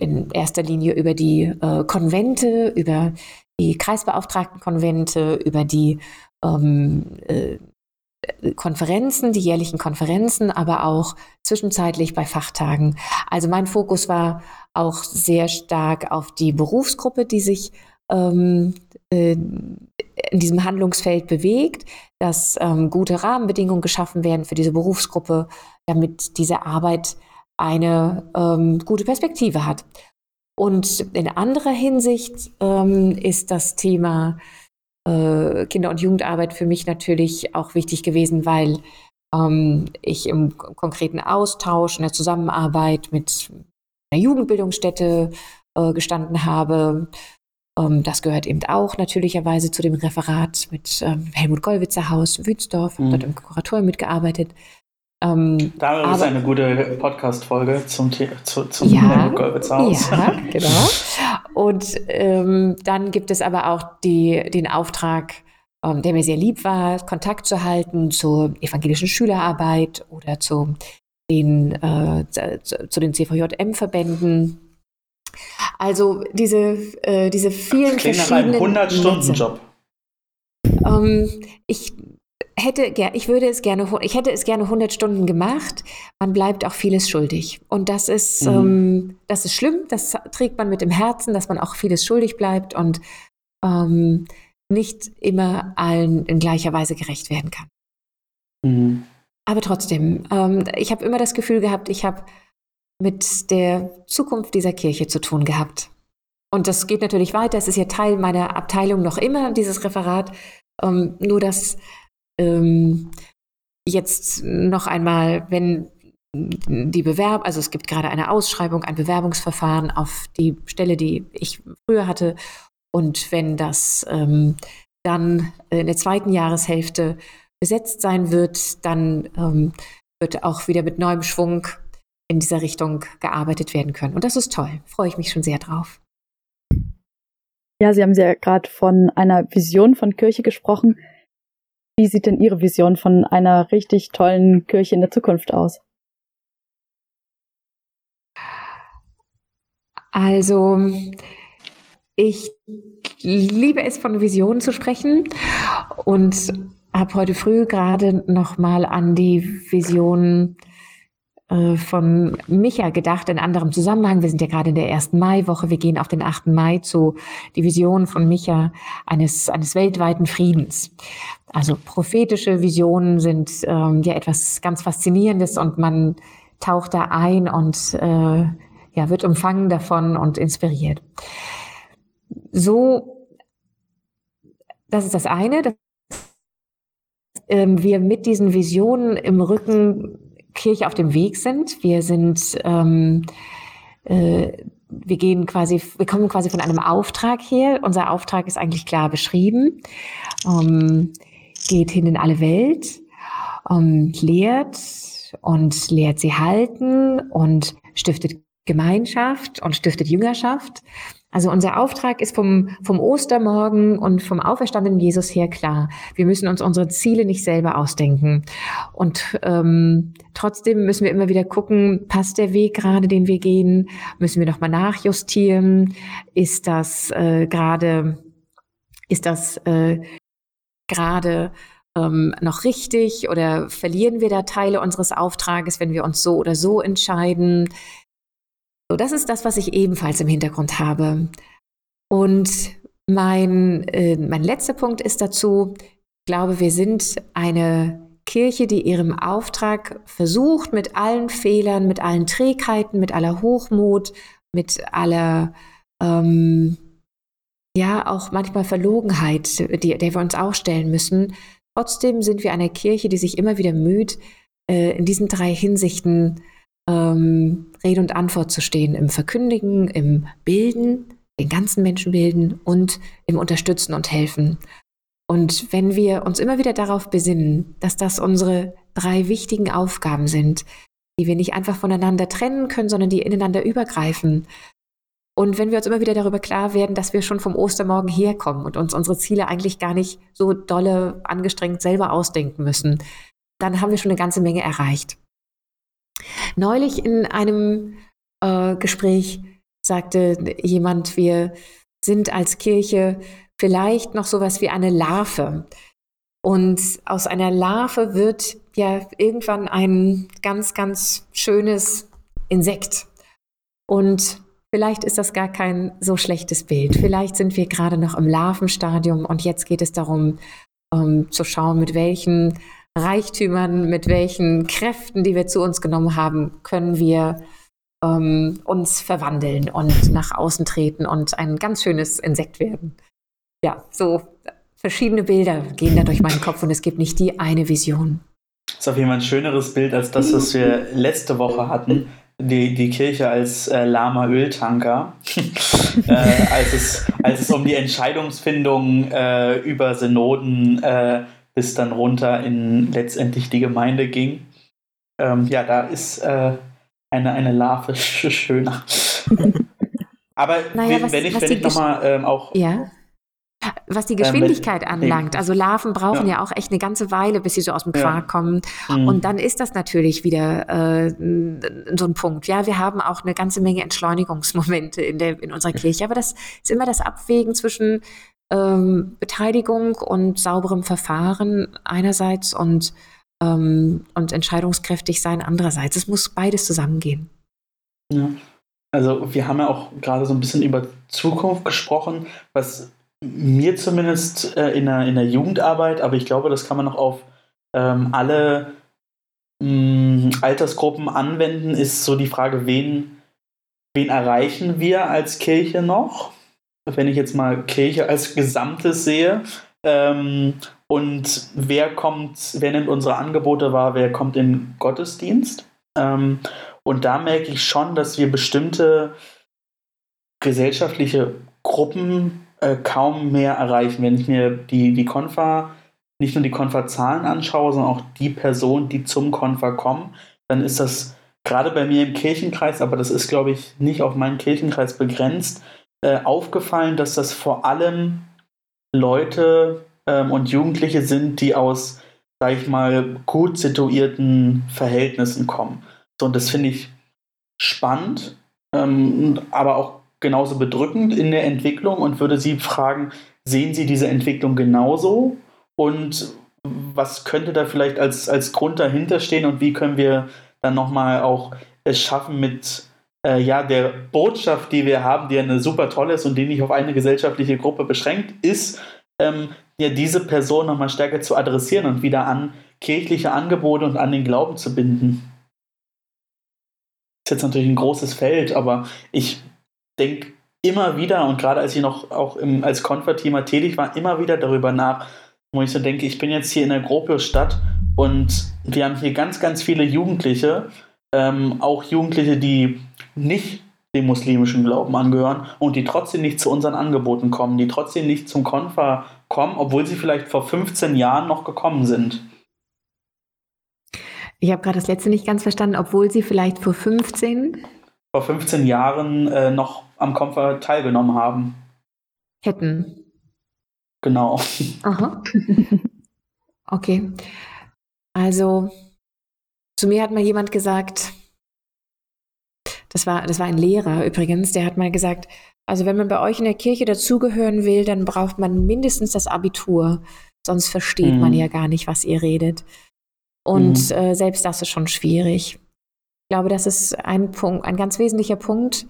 in erster Linie über die äh, Konvente, über die Kreisbeauftragtenkonvente, über die ähm, äh, Konferenzen, die jährlichen Konferenzen, aber auch zwischenzeitlich bei Fachtagen. Also mein Fokus war auch sehr stark auf die Berufsgruppe, die sich ähm, äh, in diesem Handlungsfeld bewegt, dass ähm, gute Rahmenbedingungen geschaffen werden für diese Berufsgruppe, damit diese Arbeit eine ähm, gute Perspektive hat. Und in anderer Hinsicht ähm, ist das Thema äh, Kinder- und Jugendarbeit für mich natürlich auch wichtig gewesen, weil ähm, ich im konkreten Austausch, in der Zusammenarbeit mit einer Jugendbildungsstätte äh, gestanden habe. Ähm, das gehört eben auch natürlicherweise zu dem Referat mit ähm, Helmut Gollwitzer Haus Wützdorf, mhm. dort im Kuratorium mitgearbeitet. Ähm, da ist eine gute Podcast-Folge zum, zu, zum ja. Ja, genau. Und ähm, dann gibt es aber auch die, den Auftrag, ähm, der mir sehr lieb war, Kontakt zu halten zur evangelischen Schülerarbeit oder zu den, äh, zu, zu den CVJM-Verbänden. Also diese, äh, diese vielen das verschiedenen... Nach einem 100-Stunden-Job. Ähm, ich hätte, ich würde es gerne, ich hätte es gerne 100 Stunden gemacht. Man bleibt auch vieles schuldig. Und das ist, mhm. ähm, das ist schlimm. Das trägt man mit dem Herzen, dass man auch vieles schuldig bleibt und ähm, nicht immer allen in gleicher Weise gerecht werden kann. Mhm. Aber trotzdem, ähm, ich habe immer das Gefühl gehabt, ich habe mit der Zukunft dieser Kirche zu tun gehabt. Und das geht natürlich weiter. Es ist ja Teil meiner Abteilung noch immer, dieses Referat. Ähm, nur, dass ähm, jetzt noch einmal, wenn die Bewerb, also es gibt gerade eine Ausschreibung, ein Bewerbungsverfahren auf die Stelle, die ich früher hatte. Und wenn das ähm, dann in der zweiten Jahreshälfte besetzt sein wird, dann ähm, wird auch wieder mit neuem Schwung in dieser Richtung gearbeitet werden können. Und das ist toll. Freue ich mich schon sehr drauf. Ja, Sie haben ja gerade von einer Vision von Kirche gesprochen. Wie sieht denn Ihre Vision von einer richtig tollen Kirche in der Zukunft aus? Also, ich liebe es, von Visionen zu sprechen und habe heute früh gerade noch mal an die Vision äh, von Micha gedacht in anderem Zusammenhang. Wir sind ja gerade in der ersten Maiwoche. Wir gehen auf den 8. Mai zu die Vision von Micha eines, eines weltweiten Friedens. Also prophetische Visionen sind ähm, ja etwas ganz Faszinierendes und man taucht da ein und äh, ja, wird umfangen davon und inspiriert. So, das ist das eine, dass ähm, wir mit diesen Visionen im Rücken Kirche auf dem Weg sind. Wir sind, ähm, äh, wir gehen quasi, wir kommen quasi von einem Auftrag her. Unser Auftrag ist eigentlich klar beschrieben. Ähm, geht hin in alle Welt, ähm, lehrt und lehrt sie halten und stiftet Gemeinschaft und stiftet Jüngerschaft. Also unser Auftrag ist vom, vom Ostermorgen und vom auferstandenen Jesus her klar. Wir müssen uns unsere Ziele nicht selber ausdenken. Und ähm, trotzdem müssen wir immer wieder gucken, passt der Weg gerade, den wir gehen? Müssen wir nochmal nachjustieren? Ist das äh, gerade, ist das äh, gerade ähm, noch richtig oder verlieren wir da Teile unseres Auftrages, wenn wir uns so oder so entscheiden? So, das ist das, was ich ebenfalls im Hintergrund habe. Und mein, äh, mein letzter Punkt ist dazu, ich glaube, wir sind eine Kirche, die ihrem Auftrag versucht, mit allen Fehlern, mit allen Trägheiten, mit aller Hochmut, mit aller, ähm, ja, auch manchmal Verlogenheit, die, der wir uns auch stellen müssen. Trotzdem sind wir eine Kirche, die sich immer wieder müht, äh, in diesen drei Hinsichten ähm, Rede und Antwort zu stehen, im Verkündigen, im Bilden, den ganzen Menschen bilden und im Unterstützen und Helfen. Und wenn wir uns immer wieder darauf besinnen, dass das unsere drei wichtigen Aufgaben sind, die wir nicht einfach voneinander trennen können, sondern die ineinander übergreifen. Und wenn wir uns immer wieder darüber klar werden, dass wir schon vom Ostermorgen herkommen und uns unsere Ziele eigentlich gar nicht so dolle angestrengt selber ausdenken müssen, dann haben wir schon eine ganze Menge erreicht. Neulich in einem äh, Gespräch sagte jemand, wir sind als Kirche vielleicht noch sowas wie eine Larve. Und aus einer Larve wird ja irgendwann ein ganz, ganz schönes Insekt. Und vielleicht ist das gar kein so schlechtes Bild. Vielleicht sind wir gerade noch im Larvenstadium und jetzt geht es darum, um, zu schauen, mit welchen Reichtümern, mit welchen Kräften, die wir zu uns genommen haben, können wir ähm, uns verwandeln und nach außen treten und ein ganz schönes Insekt werden. Ja, so verschiedene Bilder gehen da durch meinen Kopf und es gibt nicht die eine Vision. Das ist auf jeden Fall ein schöneres Bild als das, was wir letzte Woche hatten. Die, die Kirche als äh, lahmer Öltanker, äh, als, es, als es um die Entscheidungsfindung äh, über Synoden äh, bis dann runter in letztendlich die Gemeinde ging. Ähm, ja, da ist äh, eine, eine Larve schöner. Aber naja, was, wenn ich, wenn ich nochmal ähm, auch. Ja. Was die Geschwindigkeit ähm, anlangt, also Larven brauchen ja. ja. auch echt eine ganze Weile, bis sie so aus dem Quark ja. kommen. Mhm. Und dann ist das natürlich wieder äh, so ein Punkt. Ja, wir haben auch eine ganze Menge Entschleunigungsmomente in, der, in unserer Kirche, aber das ist immer das Abwägen zwischen ähm, Beteiligung und sauberem Verfahren einerseits und, ähm, und entscheidungskräftig sein andererseits. Es muss beides zusammengehen. Ja. Also wir haben ja auch gerade so ein bisschen über Zukunft gesprochen, was mir zumindest äh, in, der, in der Jugendarbeit, aber ich glaube, das kann man auch auf ähm, alle mh, mm, Altersgruppen anwenden, ist so die Frage, wen, wen erreichen wir als Kirche noch? Wenn ich jetzt mal Kirche als Gesamtes sehe. Ähm, und wer kommt, wer nimmt unsere Angebote wahr, wer kommt in Gottesdienst. Ähm, und da merke ich schon, dass wir bestimmte gesellschaftliche Gruppen äh, kaum mehr erreichen. Wenn ich mir die, die Konfa, nicht nur die Konfa-Zahlen anschaue, sondern auch die Personen, die zum Konfa kommen, dann ist das gerade bei mir im Kirchenkreis, aber das ist, glaube ich, nicht auf meinen Kirchenkreis begrenzt, äh, aufgefallen, dass das vor allem Leute ähm, und Jugendliche sind, die aus, sag ich mal, gut situierten Verhältnissen kommen. So, und das finde ich spannend, ähm, aber auch genauso bedrückend in der Entwicklung und würde Sie fragen, sehen Sie diese Entwicklung genauso? Und was könnte da vielleicht als, als Grund dahinter stehen und wie können wir dann nochmal auch es schaffen mit äh, ja, der Botschaft, die wir haben, die eine super tolle ist und die nicht auf eine gesellschaftliche Gruppe beschränkt ist, ähm, ja, diese Person nochmal stärker zu adressieren und wieder an kirchliche Angebote und an den Glauben zu binden. Ist jetzt natürlich ein großes Feld, aber ich denke immer wieder und gerade als ich noch auch im, als Konvertiemer tätig war, immer wieder darüber nach, wo ich so denke, ich bin jetzt hier in der Gropiusstadt und wir haben hier ganz, ganz viele Jugendliche, ähm, auch Jugendliche, die nicht dem muslimischen Glauben angehören und die trotzdem nicht zu unseren Angeboten kommen, die trotzdem nicht zum Konfa kommen, obwohl sie vielleicht vor 15 Jahren noch gekommen sind. Ich habe gerade das letzte nicht ganz verstanden, obwohl sie vielleicht vor 15 vor 15 Jahren äh, noch am Konfa teilgenommen haben. Hätten. Genau. Aha. Okay. Also, zu mir hat mal jemand gesagt, das war, das war ein Lehrer übrigens, der hat mal gesagt, also wenn man bei euch in der Kirche dazugehören will, dann braucht man mindestens das Abitur, sonst versteht mhm. man ja gar nicht, was ihr redet. Und mhm. äh, selbst das ist schon schwierig. Ich glaube, das ist ein Punkt, ein ganz wesentlicher Punkt,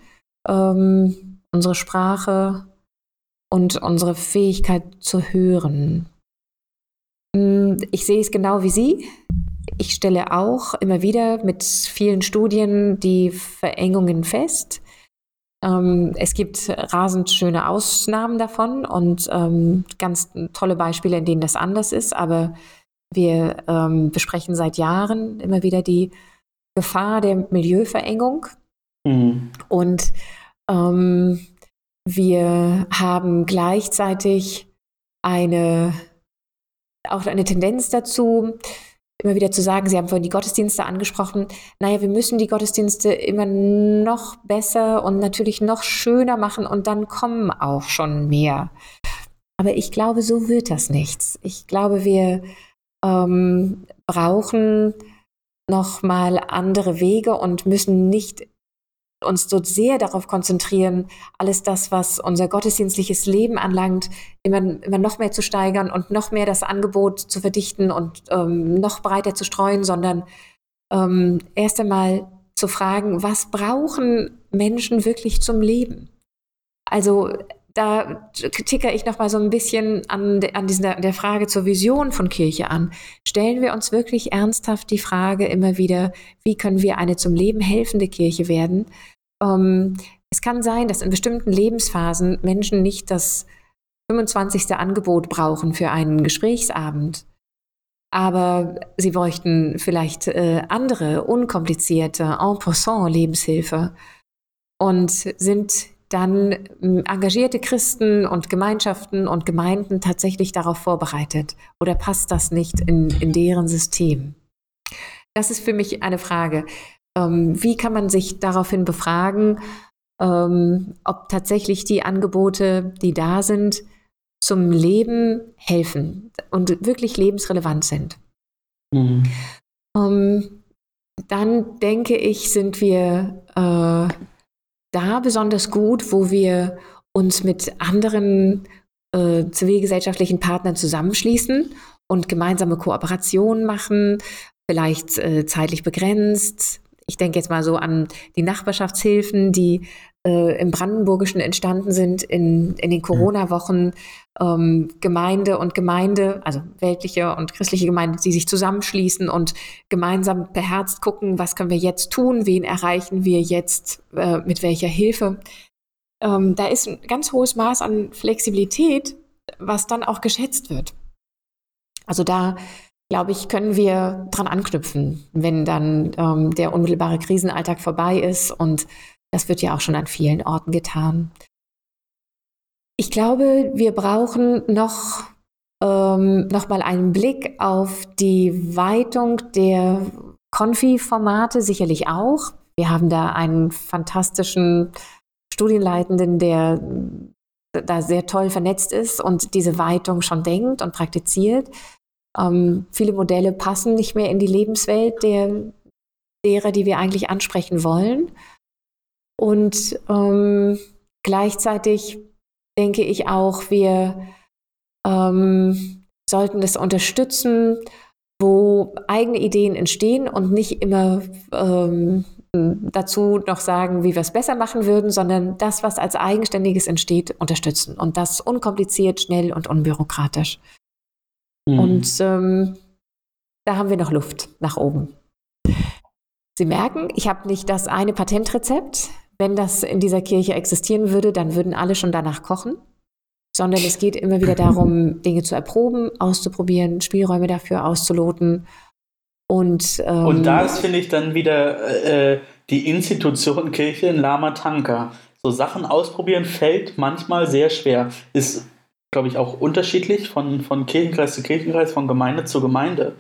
ähm, unsere Sprache und unsere Fähigkeit zu hören. Hm, ich sehe es genau wie Sie. Ich stelle auch immer wieder mit vielen Studien die Verengungen fest. Ähm, es gibt rasend schöne Ausnahmen davon und ähm, ganz tolle Beispiele, in denen das anders ist. Aber wir ähm, besprechen seit Jahren immer wieder die Gefahr der Milieuverengung. Mhm. Und ähm, wir haben gleichzeitig eine, auch eine Tendenz dazu, immer wieder zu sagen, Sie haben vorhin die Gottesdienste angesprochen, naja, wir müssen die Gottesdienste immer noch besser und natürlich noch schöner machen und dann kommen auch schon mehr. Aber ich glaube, so wird das nichts. Ich glaube, wir ähm, brauchen nochmal andere Wege und müssen nicht uns so sehr darauf konzentrieren, alles das, was unser gottesdienstliches Leben anlangt, immer, immer noch mehr zu steigern und noch mehr das Angebot zu verdichten und ähm, noch breiter zu streuen, sondern ähm, erst einmal zu fragen, was brauchen Menschen wirklich zum Leben? Also da ticker ich noch mal so ein bisschen an, an dieser, der Frage zur Vision von Kirche an. Stellen wir uns wirklich ernsthaft die Frage immer wieder, wie können wir eine zum Leben helfende Kirche werden? Ähm, es kann sein, dass in bestimmten Lebensphasen Menschen nicht das 25. Angebot brauchen für einen Gesprächsabend. Aber sie bräuchten vielleicht äh, andere, unkomplizierte, en passant Lebenshilfe und sind dann engagierte Christen und Gemeinschaften und Gemeinden tatsächlich darauf vorbereitet? Oder passt das nicht in, in deren System? Das ist für mich eine Frage. Ähm, wie kann man sich daraufhin befragen, ähm, ob tatsächlich die Angebote, die da sind, zum Leben helfen und wirklich lebensrelevant sind? Mhm. Ähm, dann denke ich, sind wir äh, da besonders gut, wo wir uns mit anderen äh, zivilgesellschaftlichen Partnern zusammenschließen und gemeinsame Kooperationen machen, vielleicht äh, zeitlich begrenzt. Ich denke jetzt mal so an die Nachbarschaftshilfen, die äh, im Brandenburgischen entstanden sind in, in den mhm. Corona-Wochen, ähm, Gemeinde und Gemeinde, also weltliche und christliche Gemeinde, die sich zusammenschließen und gemeinsam beherzt gucken, was können wir jetzt tun, wen erreichen wir jetzt äh, mit welcher Hilfe. Ähm, da ist ein ganz hohes Maß an Flexibilität, was dann auch geschätzt wird. Also da, glaube ich, können wir dran anknüpfen, wenn dann ähm, der unmittelbare Krisenalltag vorbei ist. Und das wird ja auch schon an vielen Orten getan. Ich glaube, wir brauchen noch, ähm, noch mal einen Blick auf die Weitung der Konfi-Formate, sicherlich auch. Wir haben da einen fantastischen Studienleitenden, der da sehr toll vernetzt ist und diese Weitung schon denkt und praktiziert. Ähm, viele Modelle passen nicht mehr in die Lebenswelt der, derer, die wir eigentlich ansprechen wollen. Und ähm, gleichzeitig denke ich auch, wir ähm, sollten das unterstützen, wo eigene Ideen entstehen und nicht immer ähm, dazu noch sagen, wie wir es besser machen würden, sondern das, was als Eigenständiges entsteht, unterstützen. Und das unkompliziert, schnell und unbürokratisch. Mhm. Und ähm, da haben wir noch Luft nach oben. Sie merken, ich habe nicht das eine Patentrezept. Wenn das in dieser Kirche existieren würde, dann würden alle schon danach kochen. Sondern es geht immer wieder darum, Dinge zu erproben, auszuprobieren, Spielräume dafür auszuloten und, ähm, und da ist, finde ich, dann wieder äh, die Institution Kirche in Lama Tanka. So Sachen ausprobieren fällt manchmal sehr schwer. Ist, glaube ich, auch unterschiedlich von, von Kirchenkreis zu Kirchenkreis, von Gemeinde zu Gemeinde.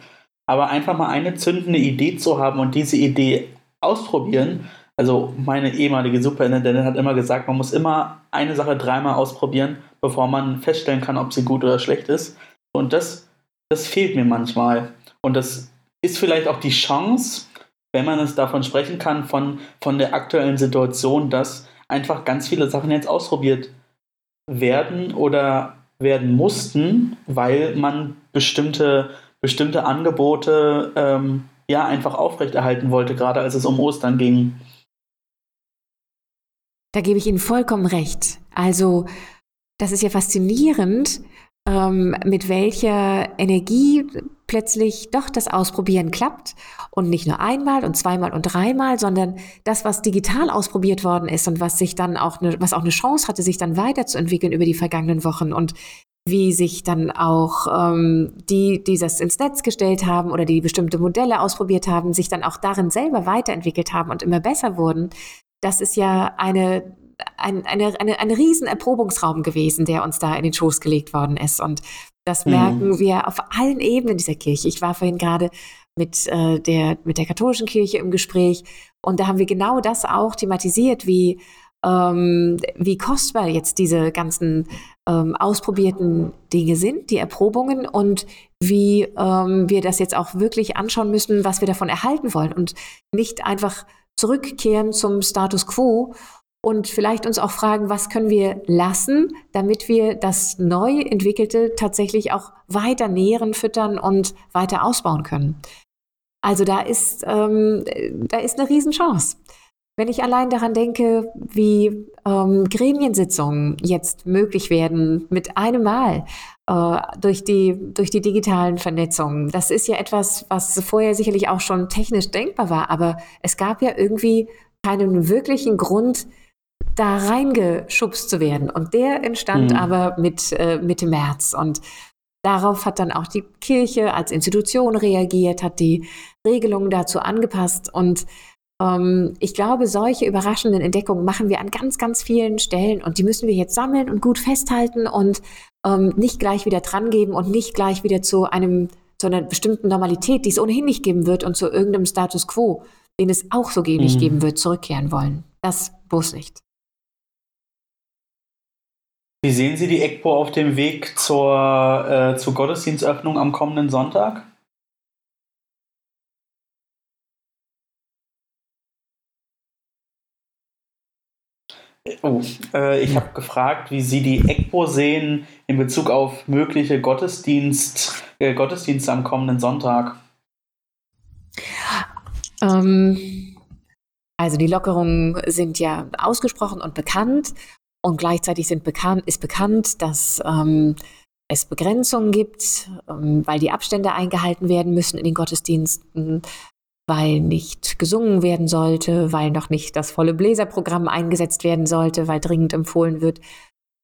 Aber einfach mal eine zündende Idee zu haben und diese Idee ausprobieren. Also meine ehemalige Superintendentin hat immer gesagt, man muss immer eine Sache dreimal ausprobieren, bevor man feststellen kann, ob sie gut oder schlecht ist. Und das, das fehlt mir manchmal. Und das ist vielleicht auch die Chance, wenn man es davon sprechen kann, von, von der aktuellen Situation, dass einfach ganz viele Sachen jetzt ausprobiert werden oder werden mussten, weil man bestimmte, bestimmte Angebote ähm, ja einfach aufrechterhalten wollte, gerade als es um Ostern ging. Da gebe ich Ihnen vollkommen recht. Also, das ist ja faszinierend, ähm, mit welcher Energie plötzlich doch das Ausprobieren klappt und nicht nur einmal und zweimal und dreimal, sondern das, was digital ausprobiert worden ist und was sich dann auch eine, was auch eine Chance hatte, sich dann weiterzuentwickeln über die vergangenen Wochen und wie sich dann auch ähm, die, die das ins Netz gestellt haben oder die bestimmte Modelle ausprobiert haben, sich dann auch darin selber weiterentwickelt haben und immer besser wurden. Das ist ja eine ein, eine, eine, ein riesen Erprobungsraum gewesen, der uns da in den Schoß gelegt worden ist. Und das mhm. merken mhm. wir auf allen Ebenen dieser Kirche. Ich war vorhin gerade mit, äh, der, mit der katholischen Kirche im Gespräch und da haben wir genau das auch thematisiert, wie, ähm, wie kostbar jetzt diese ganzen ähm, ausprobierten Dinge sind, die Erprobungen und wie ähm, wir das jetzt auch wirklich anschauen müssen, was wir davon erhalten wollen und nicht einfach zurückkehren zum Status quo und vielleicht uns auch fragen, was können wir lassen, damit wir das neu entwickelte tatsächlich auch weiter nähren, füttern und weiter ausbauen können. Also da ist, ähm, da ist eine Riesenchance. Wenn ich allein daran denke, wie ähm, Gremiensitzungen jetzt möglich werden mit einem Mal äh, durch, die, durch die digitalen Vernetzungen, das ist ja etwas, was vorher sicherlich auch schon technisch denkbar war, aber es gab ja irgendwie keinen wirklichen Grund, da reingeschubst zu werden. Und der entstand mhm. aber mit äh, Mitte März. Und darauf hat dann auch die Kirche als Institution reagiert, hat die Regelungen dazu angepasst. Und ähm, ich glaube, solche überraschenden Entdeckungen machen wir an ganz, ganz vielen Stellen. Und die müssen wir jetzt sammeln und gut festhalten und ähm, nicht gleich wieder drangeben und nicht gleich wieder zu einem zu einer bestimmten Normalität, die es ohnehin nicht geben wird und zu irgendeinem Status quo, den es auch so nicht mhm. geben wird, zurückkehren wollen. Das bloß nicht. Wie sehen Sie die EGPO auf dem Weg zur, äh, zur Gottesdienstöffnung am kommenden Sonntag? Oh, äh, ich habe gefragt, wie Sie die EGPO sehen in Bezug auf mögliche Gottesdienst, äh, Gottesdienste am kommenden Sonntag. Ähm, also die Lockerungen sind ja ausgesprochen und bekannt. Und gleichzeitig sind bekannt, ist bekannt, dass ähm, es Begrenzungen gibt, ähm, weil die Abstände eingehalten werden müssen in den Gottesdiensten, weil nicht gesungen werden sollte, weil noch nicht das volle Bläserprogramm eingesetzt werden sollte, weil dringend empfohlen wird,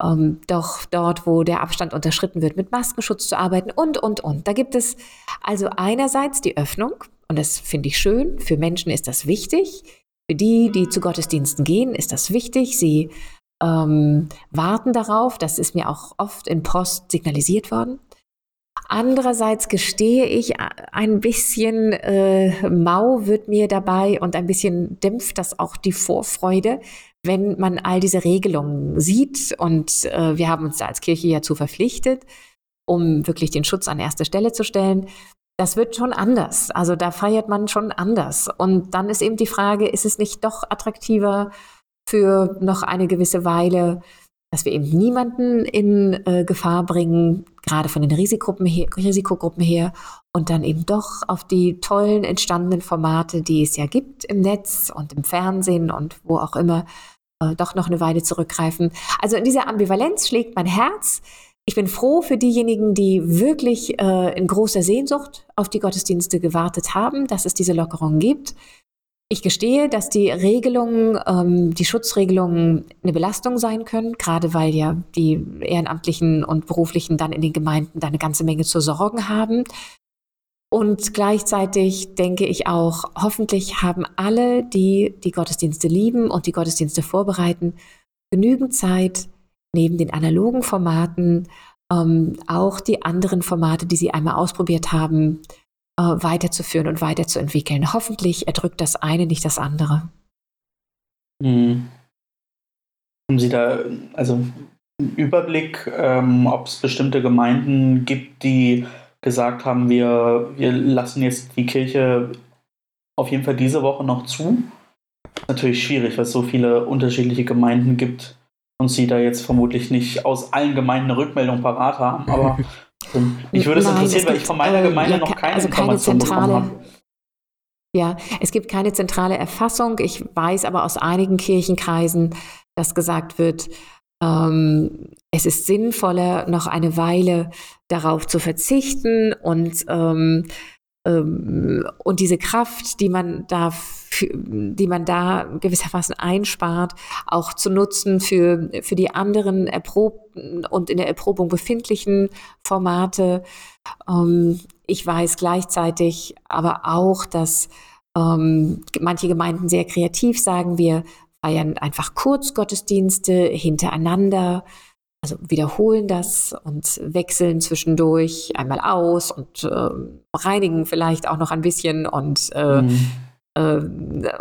ähm, doch dort, wo der Abstand unterschritten wird, mit Maskenschutz zu arbeiten und, und, und. Da gibt es also einerseits die Öffnung, und das finde ich schön, für Menschen ist das wichtig. Für die, die zu Gottesdiensten gehen, ist das wichtig. Sie ähm, warten darauf. Das ist mir auch oft in Post signalisiert worden. Andererseits gestehe ich, ein bisschen äh, mau wird mir dabei und ein bisschen dämpft das auch die Vorfreude, wenn man all diese Regelungen sieht. Und äh, wir haben uns da als Kirche ja zu verpflichtet, um wirklich den Schutz an erste Stelle zu stellen. Das wird schon anders. Also da feiert man schon anders. Und dann ist eben die Frage, ist es nicht doch attraktiver für noch eine gewisse Weile, dass wir eben niemanden in äh, Gefahr bringen, gerade von den Risikogruppen her, Risikogruppen her, und dann eben doch auf die tollen entstandenen Formate, die es ja gibt im Netz und im Fernsehen und wo auch immer, äh, doch noch eine Weile zurückgreifen. Also in dieser Ambivalenz schlägt mein Herz. Ich bin froh für diejenigen, die wirklich äh, in großer Sehnsucht auf die Gottesdienste gewartet haben, dass es diese Lockerung gibt. Ich gestehe, dass die Regelungen, ähm, die Schutzregelungen eine Belastung sein können, gerade weil ja die Ehrenamtlichen und Beruflichen dann in den Gemeinden da eine ganze Menge zu sorgen haben. Und gleichzeitig denke ich auch, hoffentlich haben alle, die die Gottesdienste lieben und die Gottesdienste vorbereiten, genügend Zeit, neben den analogen Formaten ähm, auch die anderen Formate, die sie einmal ausprobiert haben, äh, weiterzuführen und weiterzuentwickeln. Hoffentlich erdrückt das eine nicht das andere. Mhm. Haben Sie da also einen Überblick, ähm, ob es bestimmte Gemeinden gibt, die gesagt haben, wir, wir lassen jetzt die Kirche auf jeden Fall diese Woche noch zu? Das ist natürlich schwierig, weil es so viele unterschiedliche Gemeinden gibt und Sie da jetzt vermutlich nicht aus allen Gemeinden eine Rückmeldung parat haben, aber Ich würde es interessieren, weil ich von meiner Gemeinde äh, ja, noch keine, also keine zentrale. Ja, es gibt keine zentrale Erfassung. Ich weiß aber aus einigen Kirchenkreisen, dass gesagt wird, ähm, es ist sinnvoller, noch eine Weile darauf zu verzichten und ähm, und diese Kraft, die man da, die man da gewissermaßen einspart, auch zu nutzen für, für die anderen erprobten und in der Erprobung befindlichen Formate. Ähm, ich weiß gleichzeitig aber auch, dass ähm, manche Gemeinden sehr kreativ sagen, wir feiern einfach Kurzgottesdienste hintereinander also wiederholen das und wechseln zwischendurch einmal aus und äh, reinigen vielleicht auch noch ein bisschen und äh, mhm. äh,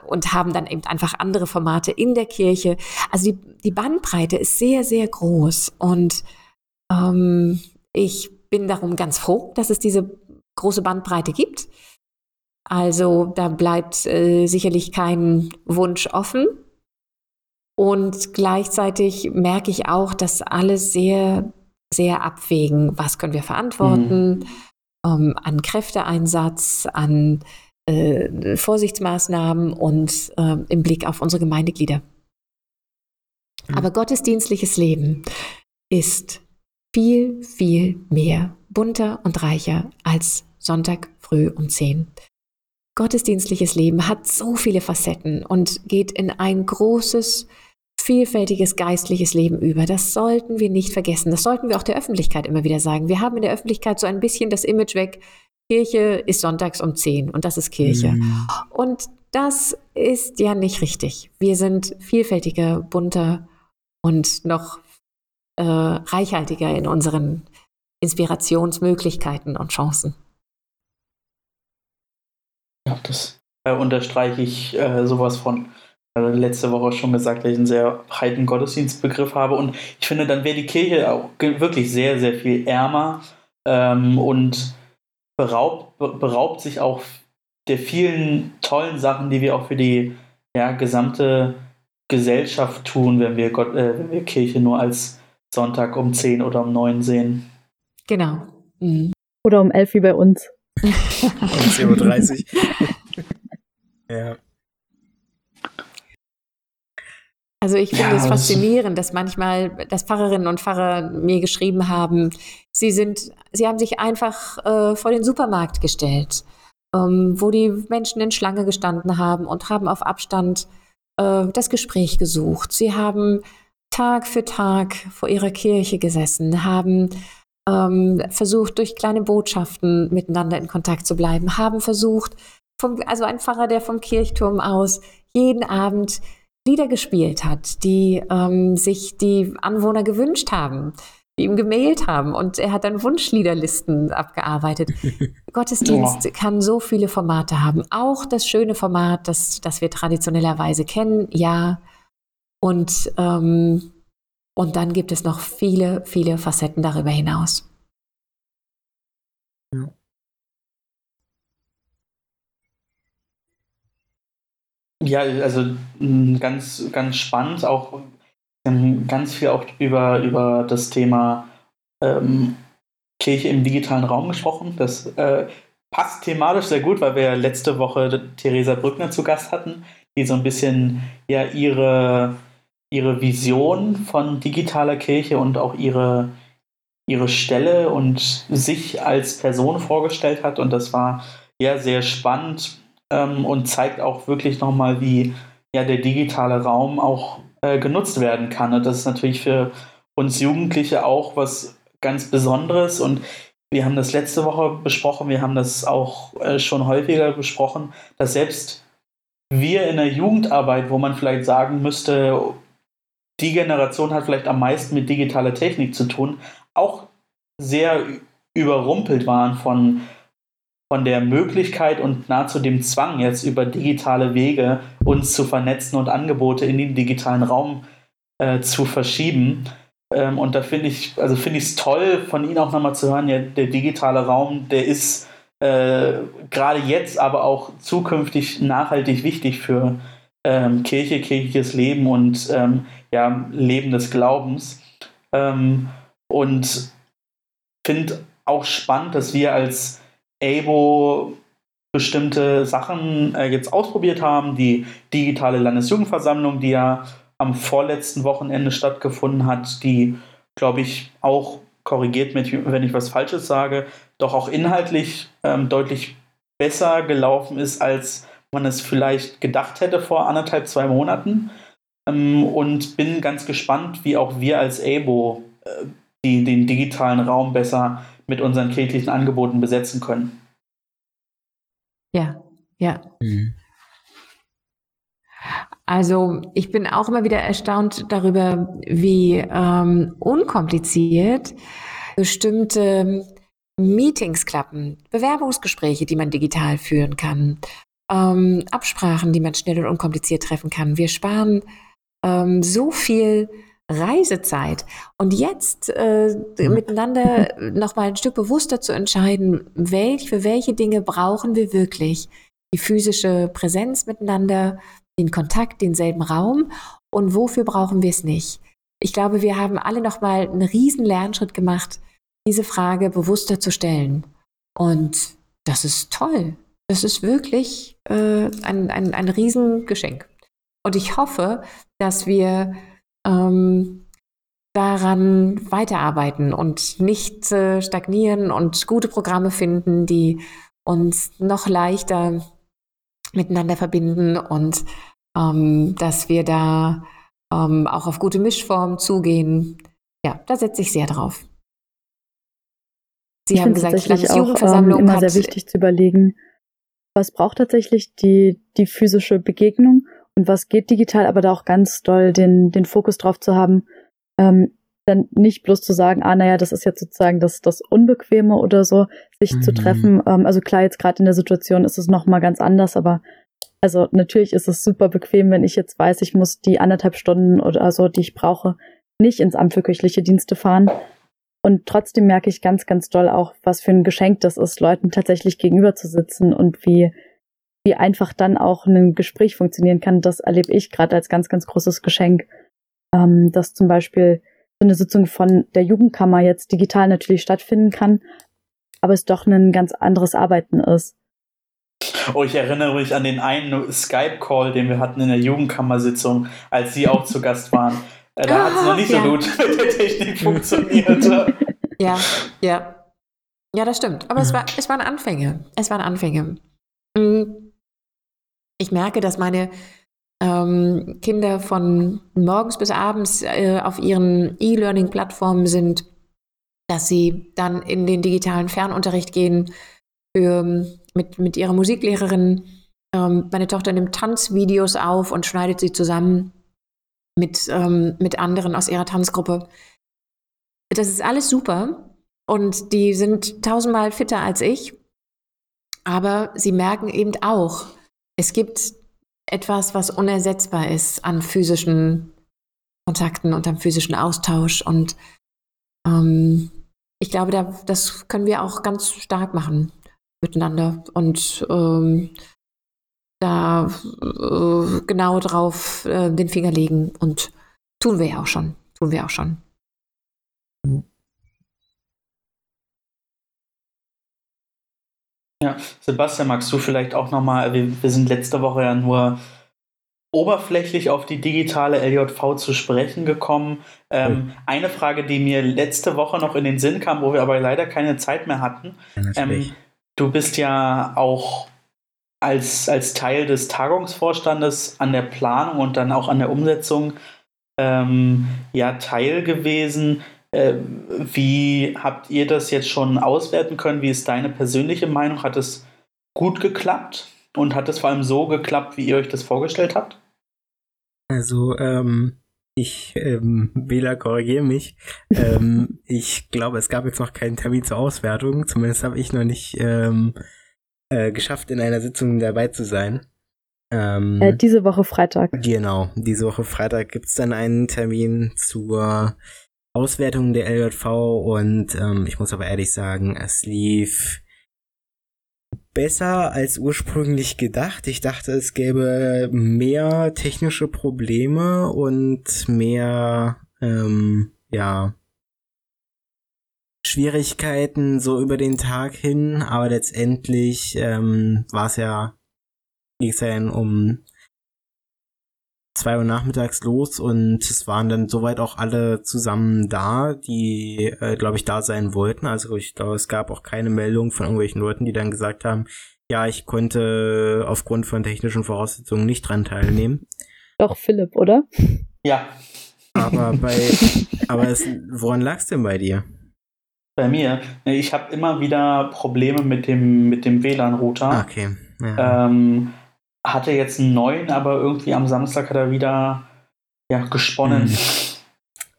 und haben dann eben einfach andere Formate in der Kirche. Also die, die Bandbreite ist sehr, sehr groß und ähm, ich bin darum ganz froh, dass es diese große Bandbreite gibt. Also da bleibt äh, sicherlich kein Wunsch offen. Und gleichzeitig merke ich auch, dass alle sehr, sehr abwägen, was können wir verantworten, mhm. ähm, an Kräfteeinsatz, an äh, Vorsichtsmaßnahmen und äh, im Blick auf unsere Gemeindeglieder. Mhm. Aber gottesdienstliches Leben ist viel, viel mehr bunter und reicher als Sonntag früh um 10. Gottesdienstliches Leben hat so viele Facetten und geht in ein großes vielfältiges geistliches Leben über. Das sollten wir nicht vergessen. Das sollten wir auch der Öffentlichkeit immer wieder sagen. Wir haben in der Öffentlichkeit so ein bisschen das Image weg, Kirche ist sonntags um 10 und das ist Kirche. Mhm. Und das ist ja nicht richtig. Wir sind vielfältiger, bunter und noch äh, reichhaltiger in unseren Inspirationsmöglichkeiten und Chancen. Ja, das äh, unterstreiche ich äh, sowas von letzte Woche schon gesagt, dass ich einen sehr breiten Gottesdienstbegriff habe. Und ich finde, dann wäre die Kirche auch wirklich sehr, sehr viel ärmer ähm, und beraubt, beraubt sich auch der vielen tollen Sachen, die wir auch für die ja, gesamte Gesellschaft tun, wenn wir, Gott, äh, wenn wir Kirche nur als Sonntag um 10 oder um 9 sehen. Genau. Mhm. Oder um 11 wie bei uns. um 10.30 Uhr. ja. Also ich finde ja, es faszinierend, dass manchmal, dass Pfarrerinnen und Pfarrer mir geschrieben haben, sie sind, sie haben sich einfach äh, vor den Supermarkt gestellt, ähm, wo die Menschen in Schlange gestanden haben und haben auf Abstand äh, das Gespräch gesucht. Sie haben Tag für Tag vor ihrer Kirche gesessen, haben ähm, versucht, durch kleine Botschaften miteinander in Kontakt zu bleiben, haben versucht, vom, also ein Pfarrer, der vom Kirchturm aus jeden Abend Lieder gespielt hat, die ähm, sich die Anwohner gewünscht haben, die ihm gemailt haben und er hat dann Wunschliederlisten abgearbeitet. Gottesdienst oh. kann so viele Formate haben. Auch das schöne Format, das, das wir traditionellerweise kennen, ja. Und, ähm, und dann gibt es noch viele, viele Facetten darüber hinaus. Ja. Ja, also ganz, ganz spannend, auch ganz viel auch über, über das Thema ähm, Kirche im digitalen Raum gesprochen. Das äh, passt thematisch sehr gut, weil wir letzte Woche Theresa Brückner zu Gast hatten, die so ein bisschen ja ihre, ihre Vision von digitaler Kirche und auch ihre, ihre Stelle und sich als Person vorgestellt hat. Und das war ja sehr spannend ähm, und zeigt auch wirklich nochmal, wie ja der digitale Raum auch äh, genutzt werden kann. Und das ist natürlich für uns Jugendliche auch was ganz Besonderes und wir haben das letzte Woche besprochen, wir haben das auch äh, schon häufiger besprochen, dass selbst wir in der Jugendarbeit, wo man vielleicht sagen müsste, die Generation hat vielleicht am meisten mit digitaler Technik zu tun, auch sehr überrumpelt waren von von der Möglichkeit und nahezu dem Zwang, jetzt über digitale Wege uns zu vernetzen und Angebote in den digitalen Raum äh, zu verschieben. Ähm, und da finde ich, also finde ich es toll, von Ihnen auch nochmal zu hören, ja, der digitale Raum, der ist äh, gerade jetzt, aber auch zukünftig nachhaltig wichtig für ähm, Kirche, kirchliches Leben und ähm, ja, Leben des Glaubens. Ähm, und finde auch spannend, dass wir als ABO bestimmte Sachen äh, jetzt ausprobiert haben. Die digitale Landesjugendversammlung, die ja am vorletzten Wochenende stattgefunden hat, die, glaube ich, auch korrigiert mich, wenn ich was Falsches sage, doch auch inhaltlich ähm, deutlich besser gelaufen ist, als man es vielleicht gedacht hätte vor anderthalb, zwei Monaten. Ähm, und bin ganz gespannt, wie auch wir als ABO äh, die, den digitalen Raum besser mit unseren kirchlichen Angeboten besetzen können. Ja, ja. Mhm. Also ich bin auch immer wieder erstaunt darüber, wie ähm, unkompliziert bestimmte Meetings klappen, Bewerbungsgespräche, die man digital führen kann, ähm, Absprachen, die man schnell und unkompliziert treffen kann. Wir sparen ähm, so viel Reisezeit. Und jetzt äh, mhm. miteinander nochmal ein Stück bewusster zu entscheiden, welch, für welche Dinge brauchen wir wirklich die physische Präsenz miteinander, den Kontakt, denselben Raum und wofür brauchen wir es nicht. Ich glaube, wir haben alle nochmal einen riesen Lernschritt gemacht, diese Frage bewusster zu stellen. Und das ist toll. Das ist wirklich äh, ein, ein, ein Riesengeschenk. Und ich hoffe, dass wir ähm, daran weiterarbeiten und nicht äh, stagnieren und gute Programme finden, die uns noch leichter miteinander verbinden und ähm, dass wir da ähm, auch auf gute Mischformen zugehen. Ja, da setze ich sehr drauf. Sie ich haben gesagt, tatsächlich auch ähm, immer sehr wichtig zu überlegen, was braucht tatsächlich die, die physische Begegnung und was geht digital, aber da auch ganz doll den, den Fokus drauf zu haben, ähm, dann nicht bloß zu sagen, ah, naja, das ist jetzt sozusagen das, das Unbequeme oder so, sich mhm. zu treffen. Ähm, also klar, jetzt gerade in der Situation ist es nochmal ganz anders, aber also natürlich ist es super bequem, wenn ich jetzt weiß, ich muss die anderthalb Stunden oder so, die ich brauche, nicht ins Amt für kirchliche Dienste fahren. Und trotzdem merke ich ganz, ganz doll auch, was für ein Geschenk das ist, Leuten tatsächlich gegenüber zu sitzen und wie, wie einfach dann auch ein Gespräch funktionieren kann, das erlebe ich gerade als ganz, ganz großes Geschenk. Ähm, dass zum Beispiel so eine Sitzung von der Jugendkammer jetzt digital natürlich stattfinden kann, aber es doch ein ganz anderes Arbeiten ist. Oh, ich erinnere mich an den einen Skype-Call, den wir hatten in der Jugendkammersitzung, als Sie auch zu Gast waren. Äh, da hat es noch nicht ja. so gut mit der Technik funktioniert. ja, ja. Ja, das stimmt. Aber es, war, es waren Anfänge. Es waren Anfänge. Mhm ich merke, dass meine ähm, Kinder von morgens bis abends äh, auf ihren E-Learning-Plattformen sind, dass sie dann in den digitalen Fernunterricht gehen für, mit, mit ihrer Musiklehrerin. Ähm, meine Tochter nimmt Tanzvideos auf und schneidet sie zusammen mit, ähm, mit anderen aus ihrer Tanzgruppe. Das ist alles super und die sind tausendmal fitter als ich, aber sie merken eben auch, es gibt etwas, was unersetzbar ist an physischen Kontakten und am physischen Austausch. Und ähm, ich glaube, da, das können wir auch ganz stark machen miteinander und ähm, da äh, genau drauf äh, den Finger legen. Und tun wir ja auch schon. Tun wir auch schon. Ja, Sebastian, magst du vielleicht auch nochmal, wir, wir sind letzte Woche ja nur oberflächlich auf die digitale LJV zu sprechen gekommen. Ähm, oh. Eine Frage, die mir letzte Woche noch in den Sinn kam, wo wir aber leider keine Zeit mehr hatten. Ähm, du bist ja auch als, als Teil des Tagungsvorstandes an der Planung und dann auch an der Umsetzung ähm, ja Teil gewesen. Äh, wie habt ihr das jetzt schon auswerten können? Wie ist deine persönliche Meinung? Hat es gut geklappt? Und hat es vor allem so geklappt, wie ihr euch das vorgestellt habt? Also, ähm, ich, ähm, Bela, korrigiere mich. ähm, ich glaube, es gab jetzt noch keinen Termin zur Auswertung. Zumindest habe ich noch nicht ähm, äh, geschafft, in einer Sitzung dabei zu sein. Ähm, äh, diese Woche Freitag. Genau, diese Woche Freitag gibt es dann einen Termin zur Auswertung der LJV und ähm, ich muss aber ehrlich sagen, es lief besser als ursprünglich gedacht. Ich dachte, es gäbe mehr technische Probleme und mehr, ähm, ja, Schwierigkeiten so über den Tag hin, aber letztendlich ähm, war es ja, ging es ja um zwei Uhr nachmittags los und es waren dann soweit auch alle zusammen da, die, äh, glaube ich, da sein wollten. Also ich glaube, es gab auch keine Meldung von irgendwelchen Leuten, die dann gesagt haben, ja, ich konnte aufgrund von technischen Voraussetzungen nicht dran teilnehmen. Doch, Philipp, oder? Ja. Aber bei, aber es, woran lag es denn bei dir? Bei mir, ich habe immer wieder Probleme mit dem, mit dem WLAN-Router. Ah, okay. Ja. Ähm, hatte jetzt einen neuen, aber irgendwie am Samstag hat er wieder ja, gesponnen. Mhm.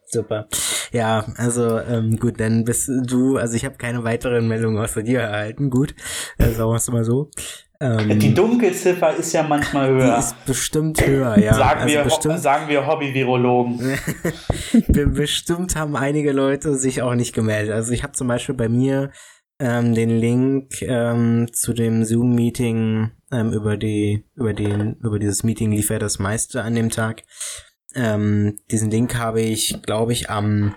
Super. Ja, also ähm, gut, dann bist du, also ich habe keine weiteren Meldungen außer dir erhalten. Gut, äh, sagen wir es mal so. Ähm, die Dunkelziffer ist ja manchmal höher. Die ist bestimmt höher, ja. sagen, also wir, bestimmt, sagen wir Hobby-Virologen. bestimmt haben einige Leute sich auch nicht gemeldet. Also ich habe zum Beispiel bei mir ähm, den Link ähm, zu dem Zoom-Meeting ähm, über die, über den, über dieses Meeting lief ja das meiste an dem Tag. Ähm, diesen Link habe ich, glaube ich, am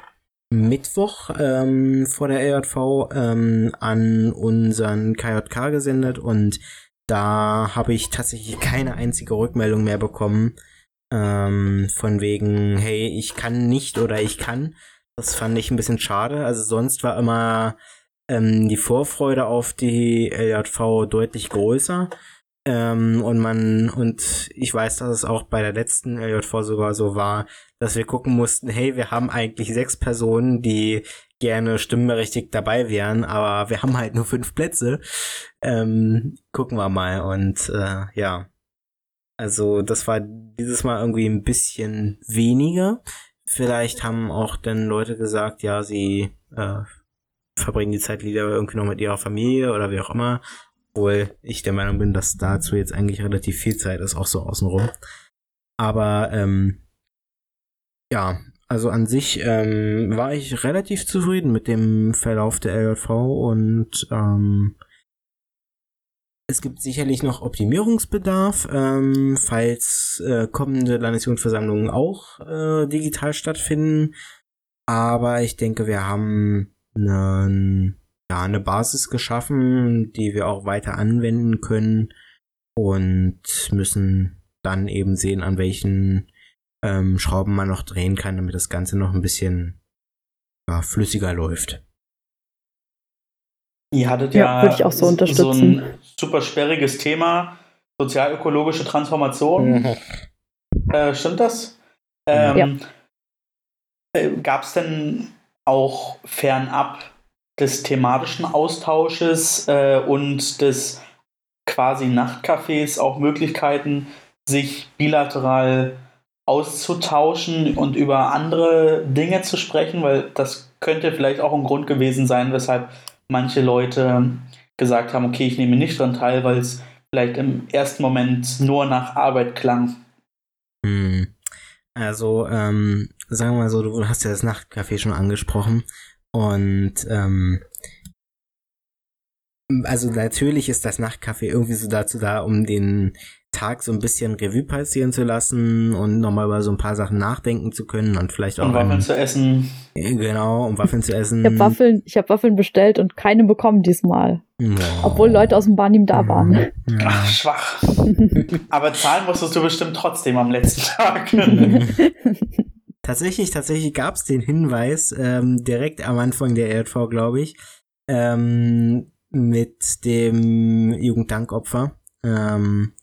Mittwoch ähm, vor der EJV ähm, an unseren KJK gesendet und da habe ich tatsächlich keine einzige Rückmeldung mehr bekommen. Ähm, von wegen, hey, ich kann nicht oder ich kann. Das fand ich ein bisschen schade. Also sonst war immer ähm, die Vorfreude auf die LJV deutlich größer. Ähm, und man, und ich weiß, dass es auch bei der letzten LJV sogar so war, dass wir gucken mussten, hey, wir haben eigentlich sechs Personen, die gerne stimmberechtigt dabei wären, aber wir haben halt nur fünf Plätze. Ähm, gucken wir mal. Und äh, ja. Also das war dieses Mal irgendwie ein bisschen weniger. Vielleicht haben auch dann Leute gesagt, ja, sie äh, verbringen die Zeit lieber irgendwie noch mit ihrer Familie oder wie auch immer. Obwohl ich der Meinung bin, dass dazu jetzt eigentlich relativ viel Zeit ist, auch so außenrum. Aber ähm, ja, also an sich ähm, war ich relativ zufrieden mit dem Verlauf der LJV und ähm, es gibt sicherlich noch Optimierungsbedarf, ähm, falls äh, kommende Landesjugendversammlungen auch äh, digital stattfinden. Aber ich denke, wir haben einen, ja, eine Basis geschaffen, die wir auch weiter anwenden können und müssen dann eben sehen, an welchen ähm, Schrauben man noch drehen kann, damit das Ganze noch ein bisschen ja, flüssiger läuft. Ihr hattet ja, ja so, so, ein super sperriges Thema, sozialökologische Transformation. Mhm. Äh, stimmt das? Ähm, ja. Äh, Gab es denn auch fernab des thematischen Austausches äh, und des quasi Nachtcafés auch Möglichkeiten, sich bilateral auszutauschen und über andere Dinge zu sprechen, weil das könnte vielleicht auch ein Grund gewesen sein, weshalb manche Leute gesagt haben, okay, ich nehme nicht dran teil, weil es vielleicht im ersten Moment nur nach Arbeit klang. Hm. Also, ähm, sagen wir mal so, du hast ja das Nachtcafé schon angesprochen und ähm, also natürlich ist das Nachtcafé irgendwie so dazu da, um den Tag so ein bisschen Revue passieren zu lassen und nochmal über so ein paar Sachen nachdenken zu können und vielleicht auch. Und Waffeln zu essen. Genau, um Waffeln zu essen. Ich habe Waffeln, ich hab Waffeln bestellt und keine bekommen diesmal. Oh. Obwohl Leute aus dem Barnim da waren. Ja. Ach, schwach. Aber zahlen musstest du bestimmt trotzdem am letzten Tag. tatsächlich, tatsächlich gab es den Hinweis ähm, direkt am Anfang der ERV, glaube ich, ähm, mit dem Jugenddankopfer. Ähm,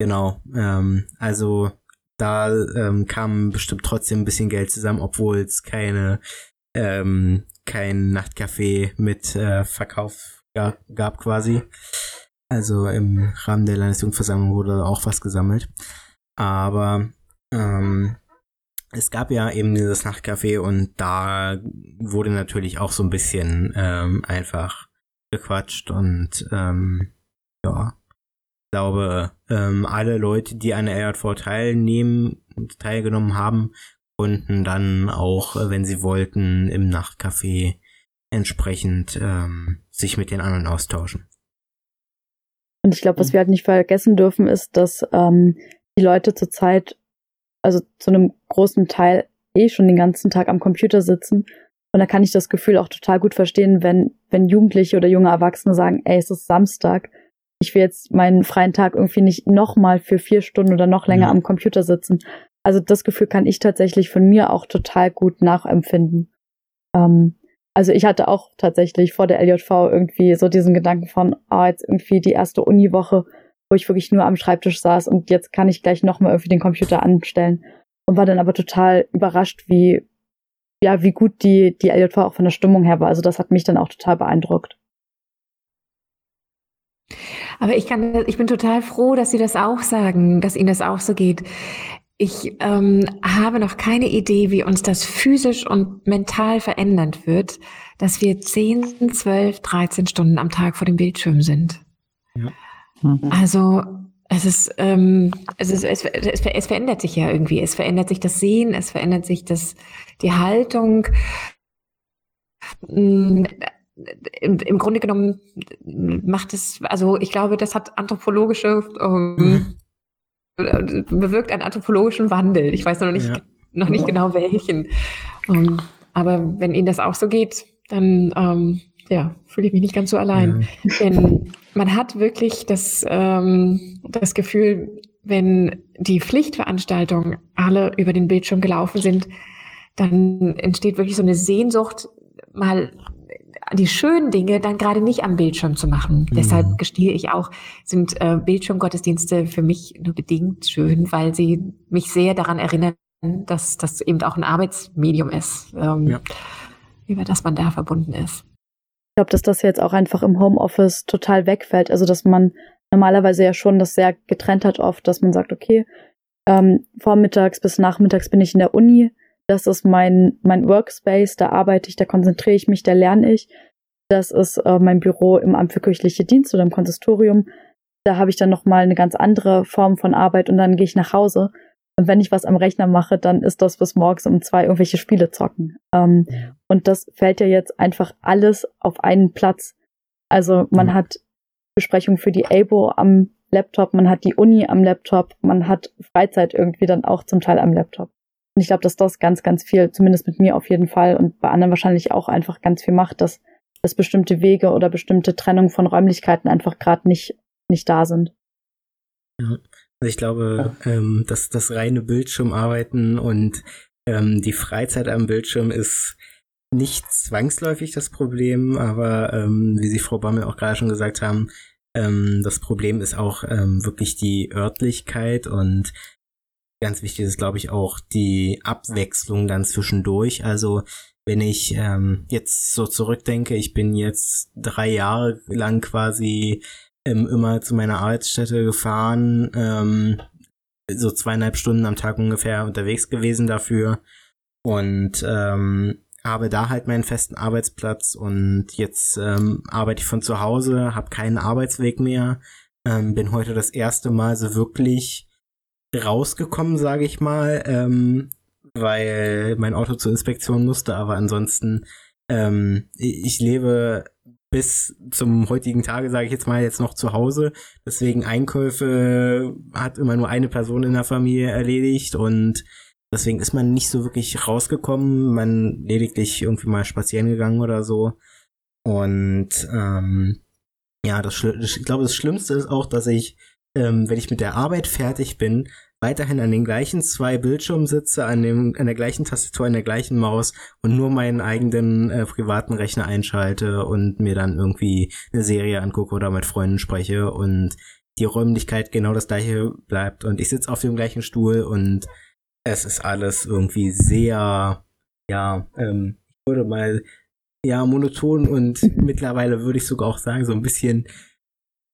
Genau, ähm, also da ähm, kam bestimmt trotzdem ein bisschen Geld zusammen, obwohl es keine ähm, kein Nachtcafé mit äh, Verkauf gab, gab quasi. Also im Rahmen der Landesjugendversammlung wurde auch was gesammelt. Aber ähm, es gab ja eben dieses Nachtcafé und da wurde natürlich auch so ein bisschen ähm, einfach gequatscht und ähm, ja, glaube, ähm, alle Leute, die an der RJV teilnehmen, teilgenommen haben, konnten dann auch, äh, wenn sie wollten, im Nachtcafé entsprechend ähm, sich mit den anderen austauschen. Und ich glaube, was wir halt nicht vergessen dürfen, ist, dass ähm, die Leute zurzeit, also zu einem großen Teil eh schon den ganzen Tag am Computer sitzen. Und da kann ich das Gefühl auch total gut verstehen, wenn, wenn Jugendliche oder junge Erwachsene sagen, ey, es ist Samstag ich will jetzt meinen freien Tag irgendwie nicht nochmal für vier Stunden oder noch länger ja. am Computer sitzen. Also das Gefühl kann ich tatsächlich von mir auch total gut nachempfinden. Ähm, also ich hatte auch tatsächlich vor der LJV irgendwie so diesen Gedanken von, ah, jetzt irgendwie die erste Uniwoche, wo ich wirklich nur am Schreibtisch saß und jetzt kann ich gleich nochmal irgendwie den Computer anstellen. Und war dann aber total überrascht, wie, ja, wie gut die, die LJV auch von der Stimmung her war. Also das hat mich dann auch total beeindruckt. Aber ich kann, ich bin total froh, dass Sie das auch sagen, dass Ihnen das auch so geht. Ich ähm, habe noch keine Idee, wie uns das physisch und mental verändern wird, dass wir 10, 12, 13 Stunden am Tag vor dem Bildschirm sind. Ja. Mhm. Also es ist, ähm, es, ist es, es, es verändert sich ja irgendwie. Es verändert sich das Sehen, es verändert sich das, die Haltung. Mm, im, im Grunde genommen macht es, also ich glaube, das hat anthropologische, ähm, bewirkt einen anthropologischen Wandel. Ich weiß noch nicht, ja. noch nicht genau welchen. Ähm, aber wenn Ihnen das auch so geht, dann ähm, ja, fühle ich mich nicht ganz so allein. Ja. Denn man hat wirklich das, ähm, das Gefühl, wenn die Pflichtveranstaltungen alle über den Bildschirm gelaufen sind, dann entsteht wirklich so eine Sehnsucht, mal die schönen Dinge dann gerade nicht am Bildschirm zu machen. Mhm. Deshalb gestehe ich auch, sind äh, Bildschirmgottesdienste für mich nur bedingt schön, weil sie mich sehr daran erinnern, dass das eben auch ein Arbeitsmedium ist, ähm, ja. über das man da verbunden ist. Ich glaube, dass das jetzt auch einfach im Homeoffice total wegfällt. Also, dass man normalerweise ja schon das sehr getrennt hat oft, dass man sagt, okay, ähm, vormittags bis nachmittags bin ich in der Uni, das ist mein, mein Workspace, da arbeite ich, da konzentriere ich mich, da lerne ich. Das ist äh, mein Büro im Amt für kirchliche Dienst oder im Konsistorium. Da habe ich dann nochmal eine ganz andere Form von Arbeit und dann gehe ich nach Hause. Und wenn ich was am Rechner mache, dann ist das bis morgens um zwei irgendwelche Spiele zocken. Ähm. Und das fällt ja jetzt einfach alles auf einen Platz. Also man hat Besprechungen für die ABO am Laptop, man hat die Uni am Laptop, man hat Freizeit irgendwie dann auch zum Teil am Laptop. Und ich glaube, dass das ganz, ganz viel, zumindest mit mir auf jeden Fall und bei anderen wahrscheinlich auch einfach ganz viel macht, dass, dass bestimmte Wege oder bestimmte Trennung von Räumlichkeiten einfach gerade nicht, nicht da sind. Ja, ich glaube, ähm, dass das reine Bildschirmarbeiten und ähm, die Freizeit am Bildschirm ist nicht zwangsläufig das Problem, aber ähm, wie Sie Frau Bammel auch gerade schon gesagt haben, ähm, das Problem ist auch ähm, wirklich die Örtlichkeit und ganz wichtig ist, glaube ich, auch die Abwechslung dann zwischendurch. Also wenn ich ähm, jetzt so zurückdenke, ich bin jetzt drei Jahre lang quasi ähm, immer zu meiner Arbeitsstätte gefahren, ähm, so zweieinhalb Stunden am Tag ungefähr unterwegs gewesen dafür und ähm, habe da halt meinen festen Arbeitsplatz und jetzt ähm, arbeite ich von zu Hause, habe keinen Arbeitsweg mehr, ähm, bin heute das erste Mal so wirklich rausgekommen, sage ich mal, ähm, weil mein Auto zur Inspektion musste, aber ansonsten ähm, ich lebe bis zum heutigen Tage, sage ich jetzt mal, jetzt noch zu Hause. Deswegen Einkäufe hat immer nur eine Person in der Familie erledigt und deswegen ist man nicht so wirklich rausgekommen. Man lediglich irgendwie mal spazieren gegangen oder so. Und ähm, ja, das, ich glaube, das Schlimmste ist auch, dass ich, ähm, wenn ich mit der Arbeit fertig bin, weiterhin an den gleichen zwei Bildschirmen sitze, an, dem, an der gleichen Tastatur, an der gleichen Maus und nur meinen eigenen äh, privaten Rechner einschalte und mir dann irgendwie eine Serie angucke oder mit Freunden spreche und die Räumlichkeit genau das gleiche bleibt und ich sitze auf dem gleichen Stuhl und es ist alles irgendwie sehr, ja, ähm, ich würde mal, ja, monoton und mittlerweile würde ich sogar auch sagen, so ein bisschen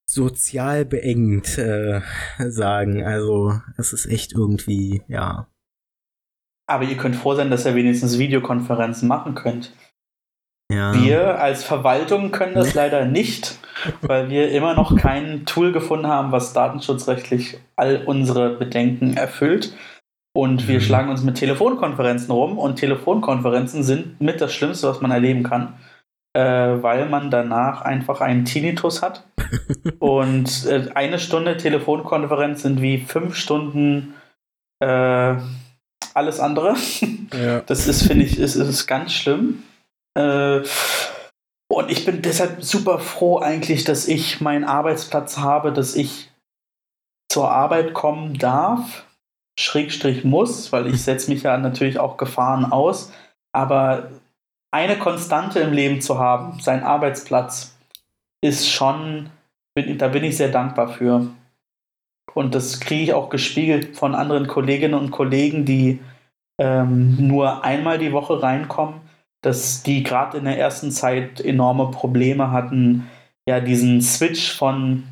sozial beengend äh, sagen. Also es ist echt irgendwie, ja. Aber ihr könnt froh sein, dass ihr wenigstens Videokonferenzen machen könnt. Ja. Wir als Verwaltung können das leider nicht, weil wir immer noch kein Tool gefunden haben, was datenschutzrechtlich all unsere Bedenken erfüllt. Und wir mhm. schlagen uns mit Telefonkonferenzen rum und Telefonkonferenzen sind mit das Schlimmste, was man erleben kann äh, weil man danach einfach einen Tinnitus hat. und äh, eine Stunde Telefonkonferenz sind wie fünf Stunden äh, alles andere. Ja. Das ist, finde ich, ist, ist ganz schlimm. Äh, und ich bin deshalb super froh eigentlich, dass ich meinen Arbeitsplatz habe, dass ich zur Arbeit kommen darf, Schrägstrich muss, weil ich setze mich ja natürlich auch Gefahren aus. Aber eine Konstante im Leben zu haben, sein Arbeitsplatz, ist schon, da bin ich sehr dankbar für. Und das kriege ich auch gespiegelt von anderen Kolleginnen und Kollegen, die ähm, nur einmal die Woche reinkommen, dass die gerade in der ersten Zeit enorme Probleme hatten, ja, diesen Switch von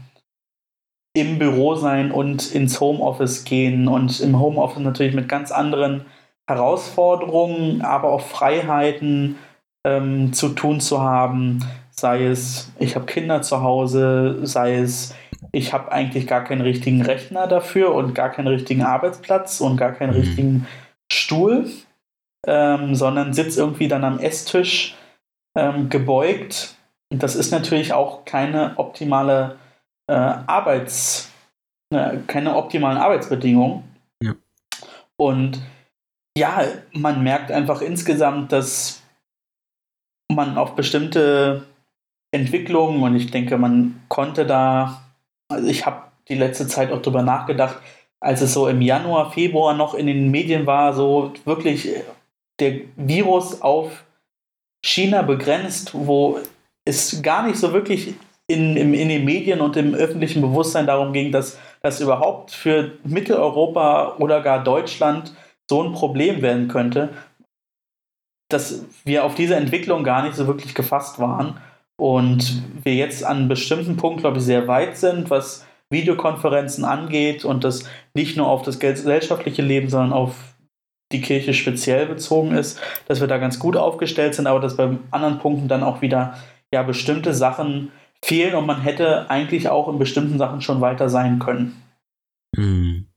im Büro sein und ins Homeoffice gehen und im Homeoffice natürlich mit ganz anderen Herausforderungen, aber auch Freiheiten ähm, zu tun zu haben, sei es, ich habe Kinder zu Hause, sei es, ich habe eigentlich gar keinen richtigen Rechner dafür und gar keinen richtigen Arbeitsplatz und gar keinen mhm. richtigen Stuhl, ähm, sondern sitze irgendwie dann am Esstisch ähm, gebeugt. Und das ist natürlich auch keine optimale äh, Arbeits, äh, keine optimalen Arbeitsbedingungen. Ja. Und ja, man merkt einfach insgesamt, dass man auf bestimmte Entwicklungen und ich denke, man konnte da, also ich habe die letzte Zeit auch drüber nachgedacht, als es so im Januar, Februar noch in den Medien war, so wirklich der Virus auf China begrenzt, wo es gar nicht so wirklich in, in, in den Medien und im öffentlichen Bewusstsein darum ging, dass das überhaupt für Mitteleuropa oder gar Deutschland so ein Problem werden könnte, dass wir auf diese Entwicklung gar nicht so wirklich gefasst waren und wir jetzt an einem bestimmten Punkt, glaube ich, sehr weit sind, was Videokonferenzen angeht und das nicht nur auf das gesellschaftliche Leben, sondern auf die Kirche speziell bezogen ist, dass wir da ganz gut aufgestellt sind, aber dass bei anderen Punkten dann auch wieder ja bestimmte Sachen fehlen und man hätte eigentlich auch in bestimmten Sachen schon weiter sein können. Mhm.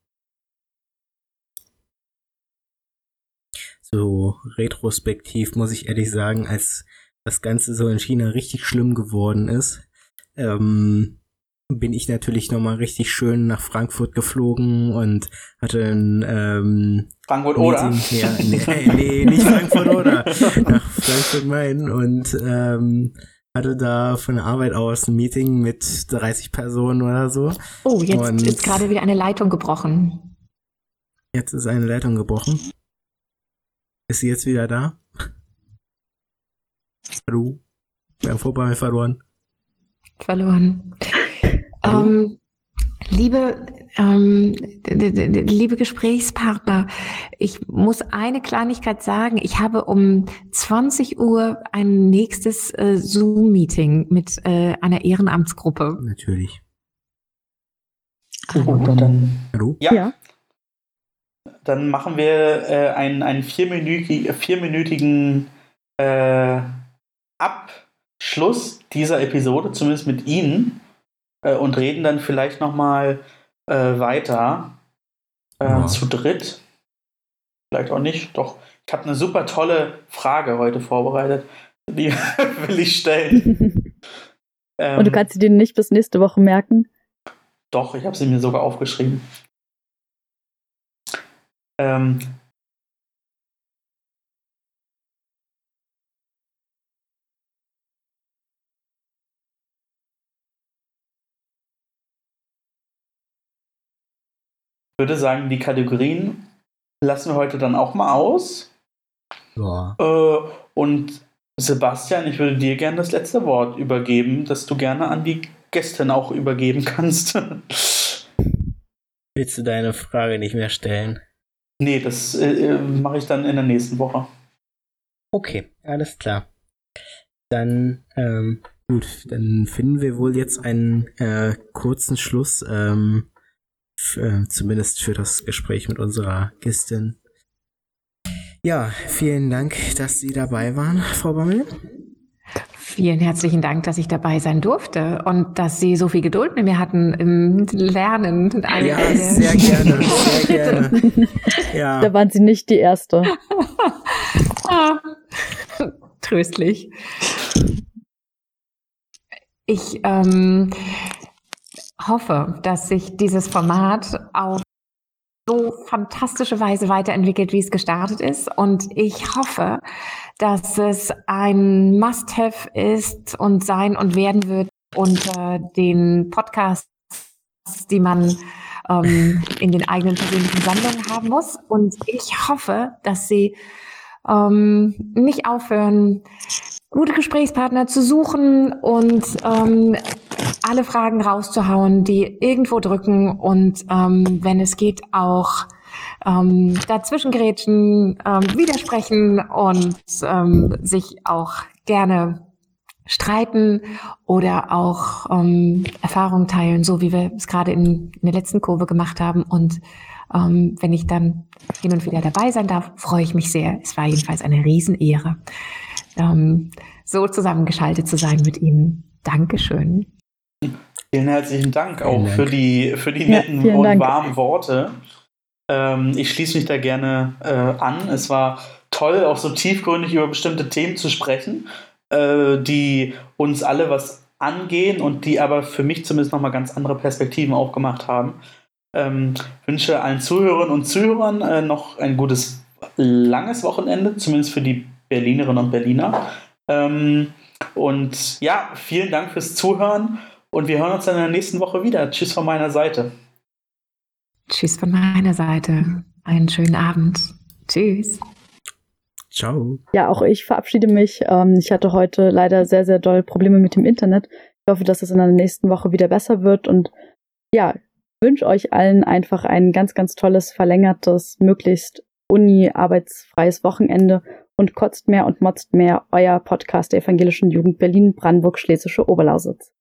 So retrospektiv, muss ich ehrlich sagen, als das Ganze so in China richtig schlimm geworden ist, ähm, bin ich natürlich nochmal richtig schön nach Frankfurt geflogen und hatte ein ähm, Frankfurt oder? Ja, nee, nee, nicht Frankfurt oder nach Frankfurt Main und ähm, hatte da von der Arbeit aus ein Meeting mit 30 Personen oder so. Oh, jetzt und ist gerade wieder eine Leitung gebrochen. Jetzt ist eine Leitung gebrochen. Ist sie jetzt wieder da? Hallo? Wir haben vorbei verloren. Verloren. Ähm, Liebe, ähm, liebe Gesprächspartner, ich muss eine Kleinigkeit sagen. Ich habe um 20 Uhr ein nächstes äh, Zoom-Meeting mit äh, einer Ehrenamtsgruppe. Natürlich. Hallo. Hallo? Ja. ja. Dann machen wir äh, einen, einen vierminütigen, vierminütigen äh, Abschluss dieser Episode, zumindest mit Ihnen äh, und reden dann vielleicht nochmal äh, weiter äh, ja. zu dritt. Vielleicht auch nicht, doch. Ich habe eine super tolle Frage heute vorbereitet. Die will ich stellen. ähm, und du kannst sie dir nicht bis nächste Woche merken? Doch, ich habe sie mir sogar aufgeschrieben. Ähm, würde sagen, die Kategorien lassen wir heute dann auch mal aus. Ja. Äh, und Sebastian, ich würde dir gerne das letzte Wort übergeben, das du gerne an die Gästin auch übergeben kannst. Willst du deine Frage nicht mehr stellen? Nee, das äh, äh, mache ich dann in der nächsten Woche. Okay, alles klar. Dann, ähm, gut, dann finden wir wohl jetzt einen äh, kurzen Schluss. Ähm, äh, zumindest für das Gespräch mit unserer Gästin. Ja, vielen Dank, dass Sie dabei waren, Frau Bammel. Vielen herzlichen Dank, dass ich dabei sein durfte und dass Sie so viel Geduld mit mir hatten im Lernen. Ja, sehr gerne, sehr gerne. Ja. Da waren Sie nicht die Erste. ah, tröstlich. Ich ähm, hoffe, dass sich dieses Format auf so fantastische Weise weiterentwickelt, wie es gestartet ist. Und ich hoffe, dass es ein Must-Have ist und sein und werden wird unter den Podcasts, die man ähm, in den eigenen persönlichen Sammlungen haben muss. Und ich hoffe, dass sie ähm, nicht aufhören, gute Gesprächspartner zu suchen und ähm, alle Fragen rauszuhauen, die irgendwo drücken und ähm, wenn es geht auch ähm, dazwischengrätschen, ähm, widersprechen und ähm, sich auch gerne streiten oder auch ähm, Erfahrungen teilen, so wie wir es gerade in, in der letzten Kurve gemacht haben. Und ähm, wenn ich dann hin und wieder dabei sein darf, freue ich mich sehr. Es war jedenfalls eine Riesenehre, ähm, so zusammengeschaltet zu sein mit Ihnen. Dankeschön. Vielen herzlichen Dank auch Dank. für die, für die netten ja, und Dank. warmen Worte. Ähm, ich schließe mich da gerne äh, an. Es war toll, auch so tiefgründig über bestimmte Themen zu sprechen, äh, die uns alle was angehen und die aber für mich zumindest nochmal ganz andere Perspektiven aufgemacht haben. Ähm, wünsche allen Zuhörerinnen und Zuhörern äh, noch ein gutes, langes Wochenende, zumindest für die Berlinerinnen und Berliner. Ähm, und ja, vielen Dank fürs Zuhören und wir hören uns dann in der nächsten Woche wieder. Tschüss von meiner Seite. Tschüss von meiner Seite. Einen schönen Abend. Tschüss. Ciao. Ja, auch ich verabschiede mich. Ähm, ich hatte heute leider sehr, sehr doll Probleme mit dem Internet. Ich hoffe, dass es in der nächsten Woche wieder besser wird und ja, wünsche euch allen einfach ein ganz, ganz tolles, verlängertes, möglichst uni-arbeitsfreies Wochenende und kotzt mehr und motzt mehr euer Podcast der Evangelischen Jugend Berlin, Brandenburg, Schlesische Oberlausitz.